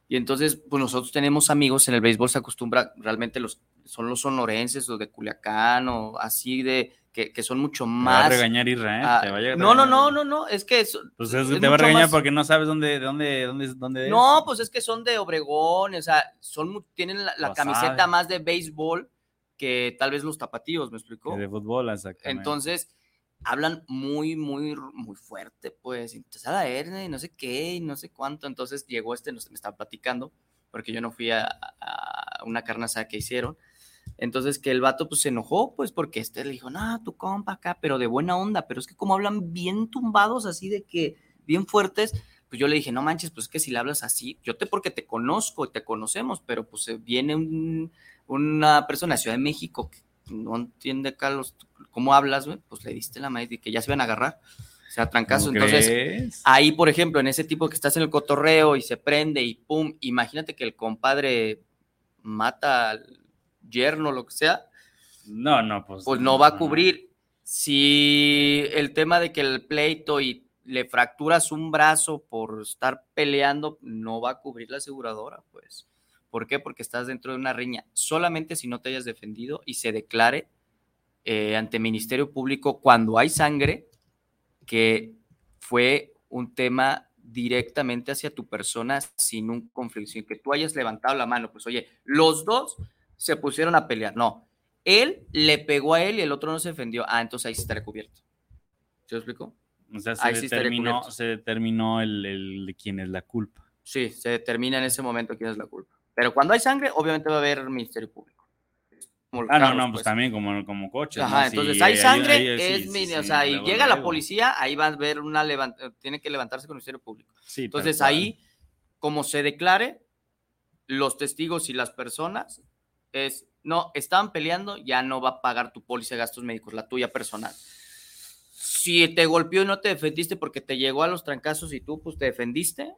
S4: y entonces, pues nosotros tenemos amigos, en el béisbol se acostumbra, realmente los, son los sonorenses o de Culiacán o así de, que, que son mucho
S3: Te va a
S4: más...
S3: regañar Israel.
S4: ah,
S3: te va a
S4: no, no,
S3: regañar.
S4: no, no, no, es que... eso-
S3: Pues es-
S4: es
S3: te va a regañar
S4: más-
S3: porque no sabes dónde, de dónde, dónde, dónde es.
S4: No, pues es que son de Obregón, o sea, son, tienen la, la camiseta
S3: sabe.
S4: más de béisbol que tal vez los tapatíos, ¿me explicó?
S3: De fútbol, exactamente.
S4: Entonces, hablan muy, muy, muy fuerte, pues, entonces a la hernia y no sé qué, y no sé cuánto. Entonces llegó este, nos, me estaba platicando, porque yo no fui a, una carne asada que hicieron. Entonces que el vato pues se enojó, pues porque este le dijo, no, tu compa acá, pero de buena onda, pero es que como hablan bien tumbados, así de que, bien fuertes, pues yo le dije, no manches, pues es que si le hablas así, yo te porque te conozco, te conocemos, pero pues viene un- una persona de Ciudad de México que no entiende acá los, cómo hablas, güey, pues le diste la maíz y que ya se iban a agarrar, o sea, trancazo.
S3: ¿Cómo
S4: Entonces,
S3: crees?
S4: ahí, por ejemplo, en ese tipo que estás en el cotorreo y se prende y pum, imagínate que el compadre mata al yerno, lo que sea,
S3: No, no, pues.
S4: pues no va a cubrir. Si el tema de que el pleito y le fracturas un brazo por estar peleando, no va a cubrir la aseguradora, pues. ¿Por qué? Porque estás dentro de una riña. Solamente si no te hayas defendido y se declare eh, ante Ministerio Público cuando hay sangre que fue un tema directamente hacia tu persona sin un conflicto, sin que tú hayas levantado la mano. Pues oye, los dos se pusieron a pelear. No, él le pegó a él y el otro no se defendió. Ah, entonces ahí sí estaría cubierto. ¿Se lo explico?
S3: O sea, se
S4: Ahí
S3: determinó, se determinó el, el quién es la culpa.
S4: Sí, se determina en ese momento quién es la culpa. Pero cuando hay sangre, obviamente va a haber Ministerio Público. Como
S3: Ah, no, no, pues, también como, como coches.
S4: Ajá,
S3: ¿no?
S4: entonces
S3: Sí,
S4: hay sangre,
S3: ahí- sí,
S4: es
S3: sí,
S4: mini-
S3: sí,
S4: o sea, y llega la policía, ahí va a haber una levanta, tiene que levantarse con el Ministerio Público.
S3: Sí,
S4: Entonces ahí, como se declare, los testigos y las personas es, no, estaban peleando, ya no va a pagar tu póliza de gastos médicos, la tuya personal. Si te golpeó y no te defendiste porque te llegó a los trancazos y tú pues te defendiste,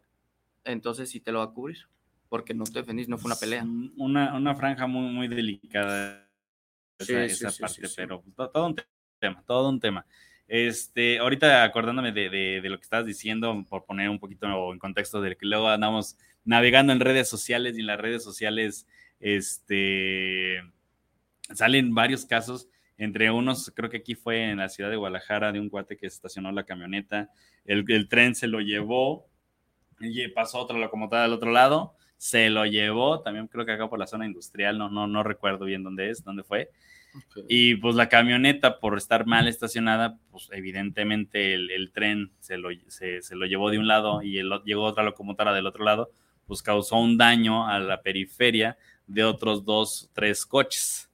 S4: entonces sí te lo va a cubrir, porque no te defendiste, no fue una pelea.
S3: Una, una franja muy, muy delicada esa,
S4: Sí, sí,
S3: esa
S4: sí,
S3: parte, pero to- todo un tema, todo un tema. Este, ahorita acordándome de, de- de lo que estabas diciendo, por poner un poquito en contexto de que luego andamos navegando en redes sociales y en las redes sociales, este, salen varios casos, entre unos, creo que aquí fue en la ciudad de Guadalajara, de un cuate que estacionó la camioneta, el, el tren se lo llevó, y pasó otra locomotora al otro lado, se lo llevó, también creo que acá por la zona industrial, no, no, no recuerdo bien dónde es, dónde fue, y pues la camioneta, por estar mal estacionada, pues evidentemente el, el tren se lo, se, se lo llevó de un lado y el, llegó otra locomotora del otro lado, pues causó un daño a la periferia de otros dos, tres coches.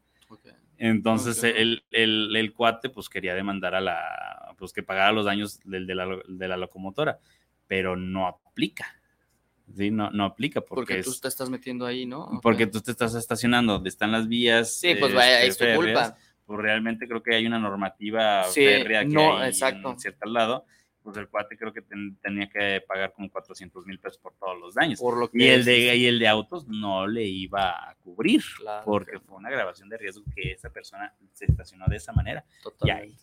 S3: Entonces el, el, el cuate pues quería demandar a la, pues que pagara los daños del, de, la, lo- de la locomotora, pero no aplica. Sí, no, no aplica porque,
S4: Porque tú
S3: es-
S4: te estás metiendo ahí, ¿no?
S3: porque tú te estás estacionando donde están las vías.
S4: Sí, pues vaya,
S3: este,
S4: es tu
S3: férreas,
S4: culpa.
S3: pues realmente creo que hay una normativa
S4: Sí,
S3: férrea que
S4: no,
S3: hay
S4: exacto.
S3: en cierto lado, pues el cuate creo que ten- tenía que pagar como 400 mil pesos por todos los daños.
S4: Por lo que
S3: Y el, de, y el de autos no le iba a cubrir,
S4: Claro,
S3: porque
S4: claro.
S3: fue una grabación de riesgo que esa persona se estacionó de esa manera.
S4: Totalmente,
S3: ahí.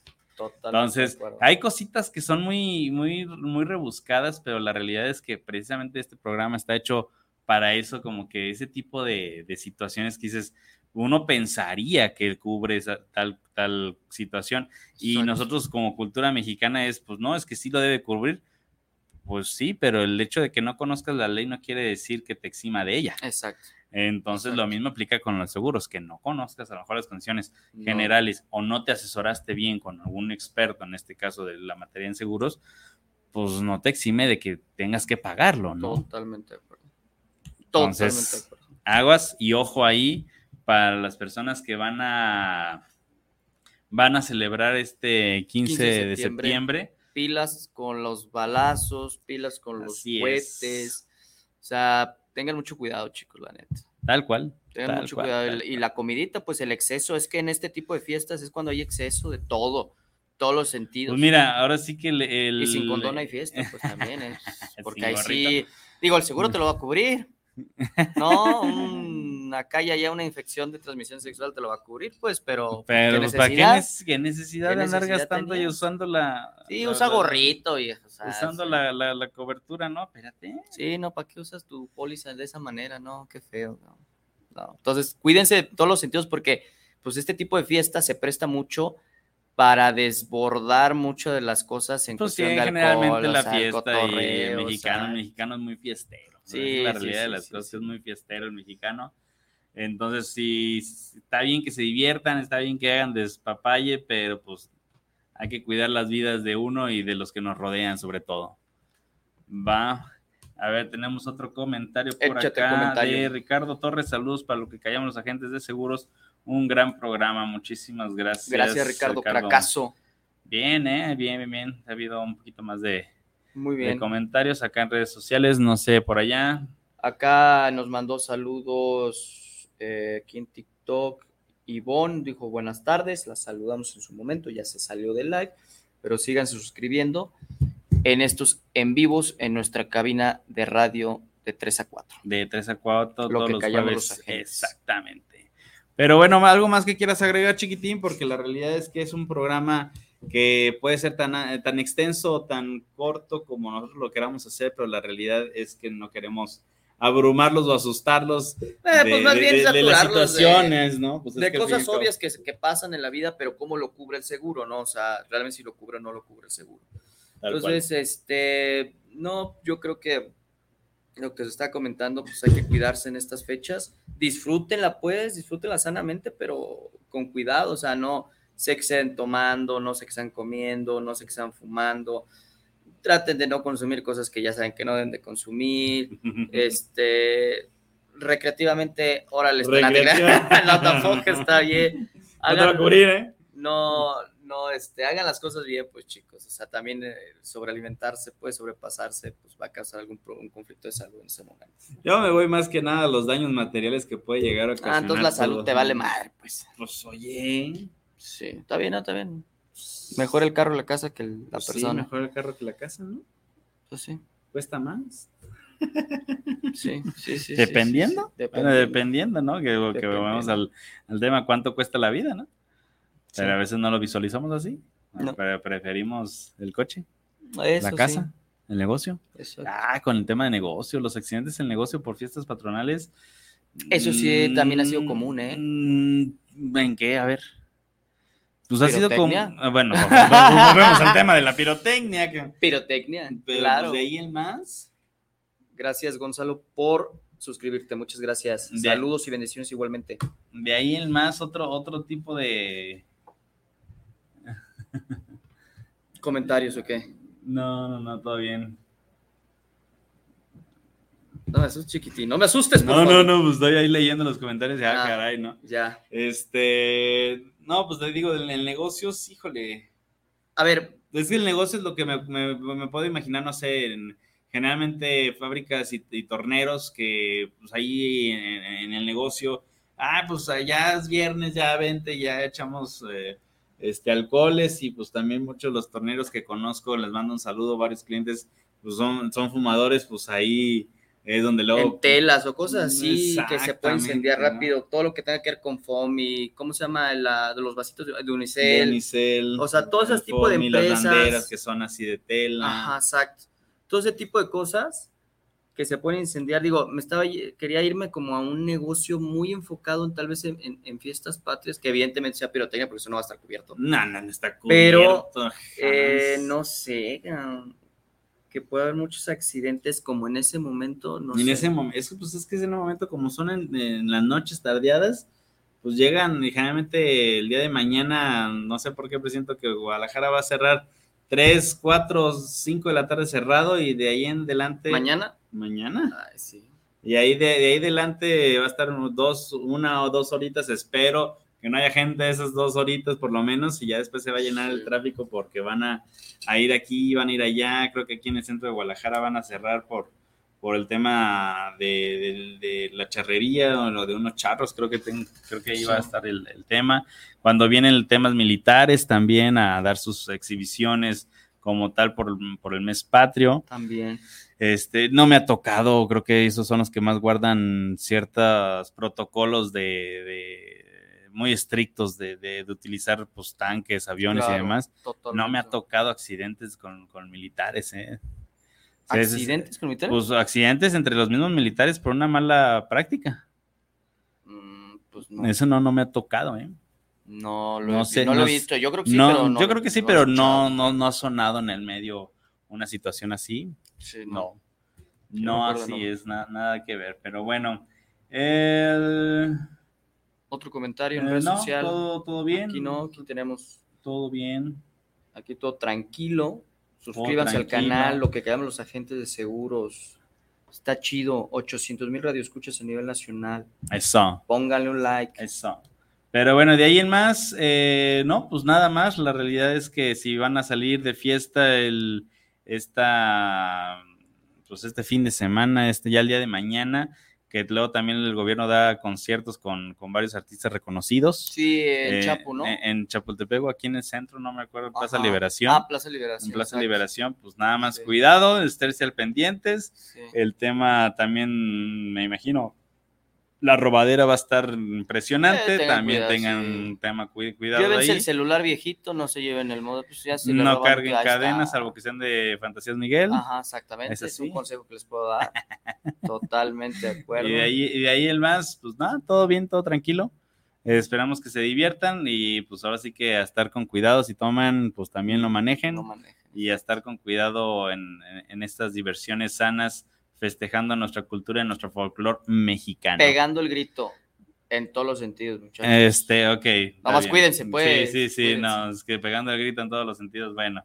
S4: Totalmente
S3: Entonces, hay cositas que son muy, muy, muy rebuscadas, pero la realidad es que precisamente este programa está hecho para eso, como que ese tipo de, de situaciones que dices, uno pensaría que cubre esa, tal, tal situación, y nosotros como cultura mexicana es, pues no, es que sí lo debe cubrir. Pues sí, pero el hecho de que no conozcas la ley no quiere decir que te exima de ella.
S4: Exacto.
S3: Entonces, lo mismo aplica con los seguros, que no conozcas a lo mejor las condiciones
S4: No,
S3: generales o no te asesoraste bien con algún experto, en este caso de la materia en seguros, pues no te exime de que tengas que pagarlo, ¿no?
S4: Totalmente de acuerdo.
S3: Entonces,
S4: Totalmente de acuerdo.
S3: Aguas y ojo ahí para las personas que van a van a celebrar este 15,
S4: 15 de
S3: de
S4: septiembre. Pilas con los balazos, pilas con los
S3: Así es.
S4: cohetes. O sea, tengan mucho cuidado, chicos, la neta.
S3: Tal cual.
S4: Tengan
S3: tal
S4: mucho
S3: cual,
S4: cuidado.
S3: tal
S4: Y la comidita, pues el exceso, es que en este tipo de fiestas es cuando hay exceso de todo, todos los sentidos.
S3: Pues mira, ahora sí que el, el-
S4: y sin condón hay fiesta, pues también es. [laughs] Porque
S3: Sin
S4: ahí sí, digo, el seguro te lo va a cubrir. [laughs] No, un- acá ya haya una infección de transmisión sexual te lo va a cubrir, pues, pero.
S3: Pero,
S4: ¿qué
S3: pues, ¿para qué,
S4: necesidad?
S3: neces- qué necesidad
S4: ¿Qué
S3: de andar
S4: necesidad
S3: gastando y usando la.
S4: Sí,
S3: la-
S4: usa
S3: la-
S4: gorrito, o sea,
S3: Usando
S4: sí.
S3: la, la, la cobertura, ¿no? Espérate.
S4: Sí, no, ¿para qué usas tu póliza de esa manera? No, qué feo. No. No. Entonces, cuídense de todos los sentidos porque, pues, este tipo de fiesta se presta mucho para desbordar mucho de las cosas en
S3: Pues sí,
S4: cuestión de
S3: generalmente
S4: alcohol,
S3: la
S4: o sea,
S3: fiesta y el
S4: o
S3: mexicano,
S4: sea,
S3: el mexicano es muy fiestero.
S4: Sí,
S3: la
S4: sí,
S3: realidad de
S4: sí,
S3: las
S4: sí,
S3: cosas,
S4: sí.
S3: es muy fiestero el mexicano. Entonces, sí, está bien que se diviertan, está bien que hagan despapalle, pero pues hay que cuidar las vidas de uno y de los que nos rodean, sobre todo. Va. A ver, tenemos otro comentario por
S4: Échate
S3: acá
S4: comentario.
S3: de Ricardo Torres. Saludos para lo que callamos los agentes de seguros. Un gran programa. Muchísimas gracias.
S4: Gracias, Ricardo, Cracazo.
S3: Bien, eh, bien, bien, bien. Ha habido un poquito más de,
S4: Muy
S3: de
S4: bien.
S3: comentarios acá en redes sociales, no sé, por allá.
S4: Acá nos mandó saludos eh, aquí en TikTok. Ivonne dijo buenas tardes, la saludamos en su momento, ya se salió del live, pero síganse suscribiendo en estos en vivos en nuestra cabina de radio de 3 a 4.
S3: De 3 a 4,
S4: Lo
S3: todos
S4: que
S3: los
S4: callamos
S3: jueves.
S4: los agentes.
S3: Exactamente. Pero bueno, algo más que quieras agregar, chiquitín, porque la realidad es que es un programa que puede ser tan, tan extenso o tan corto como nosotros lo queramos hacer, pero la realidad es que no queremos abrumarlos o asustarlos de,
S4: pues más bien
S3: de- de las
S4: de-
S3: situaciones, ¿no? Pues es
S4: de
S3: que
S4: cosas
S3: cabo-
S4: obvias que, que pasan en la vida, pero cómo lo cubre el seguro, ¿no? O sea, realmente si lo cubre o no lo cubre el seguro.
S3: Tal cual.
S4: Entonces, este, no, yo creo que lo que se está comentando, pues hay que cuidarse en estas fechas. Disfrútenla, pues, disfrútenla sanamente, pero con cuidado, o sea, no se exceden tomando, no se exceden comiendo, no se exceden fumando. Traten de no consumir cosas que ya saben que no deben de consumir. [laughs] Este, recreativamente, órale, no, [laughs] tampoco está bien. [laughs] Hagan-
S3: ¿eh?
S4: no, no, este, hagan las cosas bien, pues chicos. O sea, también eh, sobrealimentarse, puede sobrepasarse, pues va a causar algún un conflicto de salud en ese momento.
S3: Yo me voy más que nada a los daños materiales que puede llegar a ocasionar.
S4: Ah, entonces la salud te vale madre, pues.
S3: Pues oye,
S4: Sí, está bien, ¿no? está bien. Mejor el carro la casa que el- la
S3: pues sí,
S4: persona.
S3: mejor el carro que la casa, ¿no?
S4: Pues sí,
S3: Cuesta más. [laughs]
S4: sí, sí, sí, sí,
S3: Dependiendo.
S4: sí, sí,
S3: Bueno, dependiendo, ¿no? Que, que
S4: Dependiendo.
S3: vamos al, al tema cuánto cuesta la vida, ¿no? Pero
S4: Sí.
S3: a veces no lo visualizamos así.
S4: No.
S3: Pero preferimos el coche,
S4: Eso
S3: la casa, el negocio.
S4: sí, eso.
S3: Ah, con el tema de negocio, los accidentes en negocio por fiestas patronales.
S4: Eso sí, también ha sido
S3: mm,
S4: común, ¿eh?
S3: mm, ¿En qué? A ver. Pues ha sido como. Ah, Bueno, [laughs] volvemos al tema de la pirotecnia. que-
S4: Pirotecnia,
S3: Pero
S4: claro.
S3: pues, de ahí el más.
S4: Gracias, Gonzalo, por suscribirte. Muchas gracias.
S3: De-
S4: Saludos y bendiciones igualmente.
S3: De ahí el más, otro, otro tipo de.
S4: ¿Comentarios o qué?
S3: No, no, no, todo bien.
S4: No me asustes, chiquitín. No me asustes, por
S3: No, no,
S4: favor.
S3: no, pues estoy ahí leyendo los comentarios y ah,
S4: Ah.
S3: caray, ¿no?
S4: Ya.
S3: Este. No, pues te digo, del el negocio, híjole.
S4: A ver,
S3: Es que el negocio es lo que me, me- me puedo imaginar, no sé, en- generalmente fábricas y, y torneros que pues ahí en, en el negocio ah, pues ya es viernes, ya vente, ya echamos eh, este alcoholes y pues también muchos de los torneros que conozco, les mando un saludo, varios clientes, pues son, son fumadores, pues ahí es donde luego...
S4: En telas o cosas así que se puede incendiar
S3: ¿no?
S4: rápido, todo lo que tenga que ver con foamy, ¿cómo se llama? La, de los vasitos de, de
S3: de
S4: Unicel.
S3: unicel,
S4: o sea, todos esos tipos de
S3: foamy, las
S4: empresas.
S3: banderas que son así de tela.
S4: Ajá, exacto. Todo ese tipo de cosas que se pueden incendiar. Digo, me estaba, quería irme como a un negocio muy enfocado en tal vez en, en- en fiestas patrias, que evidentemente sea pirotecnia, porque eso no va a estar cubierto.
S3: No, no, no está
S4: Pero,
S3: cubierto,
S4: Eh,
S3: jamás.
S4: no sé, que puede haber muchos accidentes como en ese momento, no
S3: en
S4: sé.
S3: ese momento, es pues es que en ese momento, como son en, en las noches tardeadas, pues llegan y generalmente el día de mañana, no sé por qué presiento que Guadalajara va a cerrar 3, 4, 5 de la tarde cerrado y de ahí en adelante.
S4: ¿Mañana?
S3: Mañana.
S4: Ay, sí.
S3: Y ahí de, de ahí adelante va a estar unos dos, una o dos horitas, espero que no haya gente esas dos horitas por lo menos y ya después se va a llenar el tráfico porque van a, a ir aquí, van a ir allá, creo que aquí en el centro de Guadalajara van a cerrar por, por el tema de, de- de la charrería o lo de unos charros, creo que, ten- creo que ahí va a estar el, el tema. Cuando vienen temas militares también a dar sus exhibiciones como tal por, por el mes patrio.
S4: También.
S3: Este, no me ha tocado, creo que esos son los que más guardan ciertos protocolos de, de- muy estrictos de, de- de utilizar pues, tanques, aviones y demás.
S4: totalmente.
S3: No me ha tocado accidentes con, con militares, ¿eh? O sea, es-
S4: ¿Accidentes con militares?
S3: Pues accidentes entre los mismos militares por una mala práctica.
S4: Mm, pues no,
S3: Eso no, no me ha tocado, ¿eh?
S4: no lo,
S3: no
S4: he,
S3: sé,
S4: no lo he visto. Yo creo que sí, pero no.
S3: yo creo que sí, pero no, no, no ha sonado en el medio una situación así.
S4: Sí,
S3: No. No, así es, na- nada que ver. Pero bueno, el-
S4: Otro comentario en
S3: eh,
S4: red
S3: no,
S4: social.
S3: todo, todo bien.
S4: Aquí no, aquí tenemos
S3: Todo bien.
S4: aquí todo tranquilo. Suscríbanse al canal, lo que quedamos los agentes de seguros. Está chido, 800 mil radioescuchas a nivel nacional.
S3: Eso,
S4: Pónganle un like.
S3: eso. Pero bueno, de ahí en más, eh, no, pues nada más. La realidad es que si van a salir de fiesta el, esta, pues este fin de semana, este ya el día de mañana, que luego también el gobierno da conciertos con, con varios artistas reconocidos.
S4: Sí, en
S3: Eh,
S4: Chapo, ¿no?
S3: En, en Chapultepec, o aquí en el centro, no me acuerdo, Plaza
S4: Ajá.
S3: Liberación.
S4: Ah, Plaza Liberación.
S3: en Plaza
S4: exacto.
S3: Liberación, pues nada más
S4: Sí.
S3: cuidado, estarse al pendientes.
S4: Sí.
S3: El tema también, me imagino, la robadera va a estar impresionante.
S4: Eh, tengan
S3: también
S4: cuidado,
S3: tengan
S4: sí.
S3: tema, cu- cuidado
S4: Llévense
S3: ahí.
S4: el celular viejito, no se lleven el modo, pues ya se
S3: No
S4: roban,
S3: carguen
S4: está.
S3: cadenas, salvo que sean de Fantasías Miguel.
S4: Ajá, exactamente.
S3: ¿Es
S4: Es, un consejo que les puedo dar. [laughs] Totalmente de acuerdo.
S3: Y de, ahí, y de ahí el más, pues nada, todo bien, todo tranquilo. Esperamos que se diviertan y pues ahora sí que a estar con cuidado, si toman, pues también lo manejen.
S4: No manejen.
S3: y a estar con cuidado en, en- en estas diversiones sanas, festejando nuestra cultura y nuestro folclore mexicano.
S4: Pegando el grito en todos los sentidos, muchachos.
S3: Este, ok.
S4: Nada más
S3: bien.
S4: cuídense, pues,
S3: Sí, sí, sí,
S4: cuídense.
S3: no, es que pegando el grito en todos los sentidos, bueno.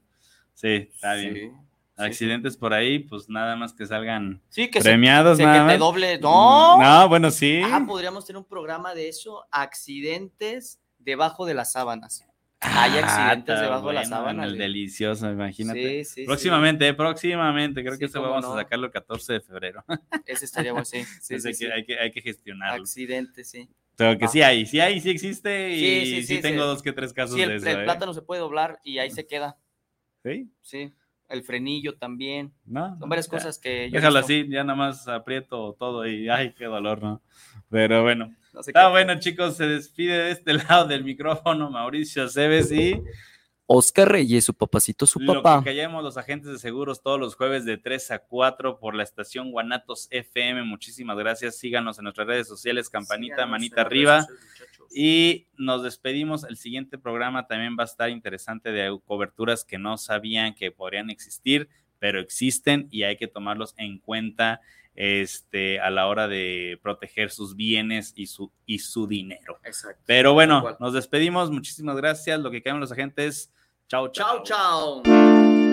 S3: Sí, está bien.
S4: Sí, sí,
S3: Accidentes por ahí, pues nada más que salgan
S4: Sí, que se,
S3: premiados,
S4: se-
S3: nada
S4: que te
S3: más.
S4: doble. No.
S3: No, bueno, sí.
S4: Ah, podríamos tener un programa de eso. Accidentes debajo de las sábanas. Hay accidentes
S3: está
S4: debajo de
S3: en
S4: sábanas,
S3: El delicioso, imagínate.
S4: Sí, sí, sí.
S3: próximamente, próximamente, creo que eso vamos
S4: no.
S3: a sacarlo el 14 de febrero. [laughs]
S4: Ese estaría bueno, sí.
S3: que, hay, que, hay que gestionarlo.
S4: Accidentes, sí.
S3: Pero que
S4: Ah.
S3: sí hay, sí hay, sí existe y
S4: Sí,
S3: tengo dos que tres casos
S4: el,
S3: de eso.
S4: el
S3: ¿eh?
S4: plátano se puede doblar y ahí se queda.
S3: ¿Sí?
S4: Sí. El frenillo también.
S3: No.
S4: Son varias
S3: ya,
S4: cosas que yo.
S3: Déjalo así, ya nada más aprieto todo y ay, qué dolor, ¿no? Pero bueno.
S4: No sé
S3: Está
S4: qué-
S3: bueno, chicos, se despide de este [laughs] lado del micrófono Mauricio Cebes y
S4: Oscar Reyes, su papacito, su
S3: lo
S4: papá.
S3: que callamos los agentes de seguros todos los jueves de 3 a 4 por la estación Guanatos FM. Muchísimas gracias. Síganos en nuestras redes sociales, campanita,
S4: Síganos
S3: manita arriba.
S4: sociales.
S3: Y nos despedimos. El siguiente programa también va a estar interesante de coberturas que no sabían que podrían existir, pero existen y hay que tomarlos en cuenta este, a la hora de proteger sus bienes y su, y su dinero.
S4: Exacto.
S3: Pero bueno, nos despedimos. Muchísimas gracias. Lo que caen los agentes. Chao, chao.
S4: Chao, chao.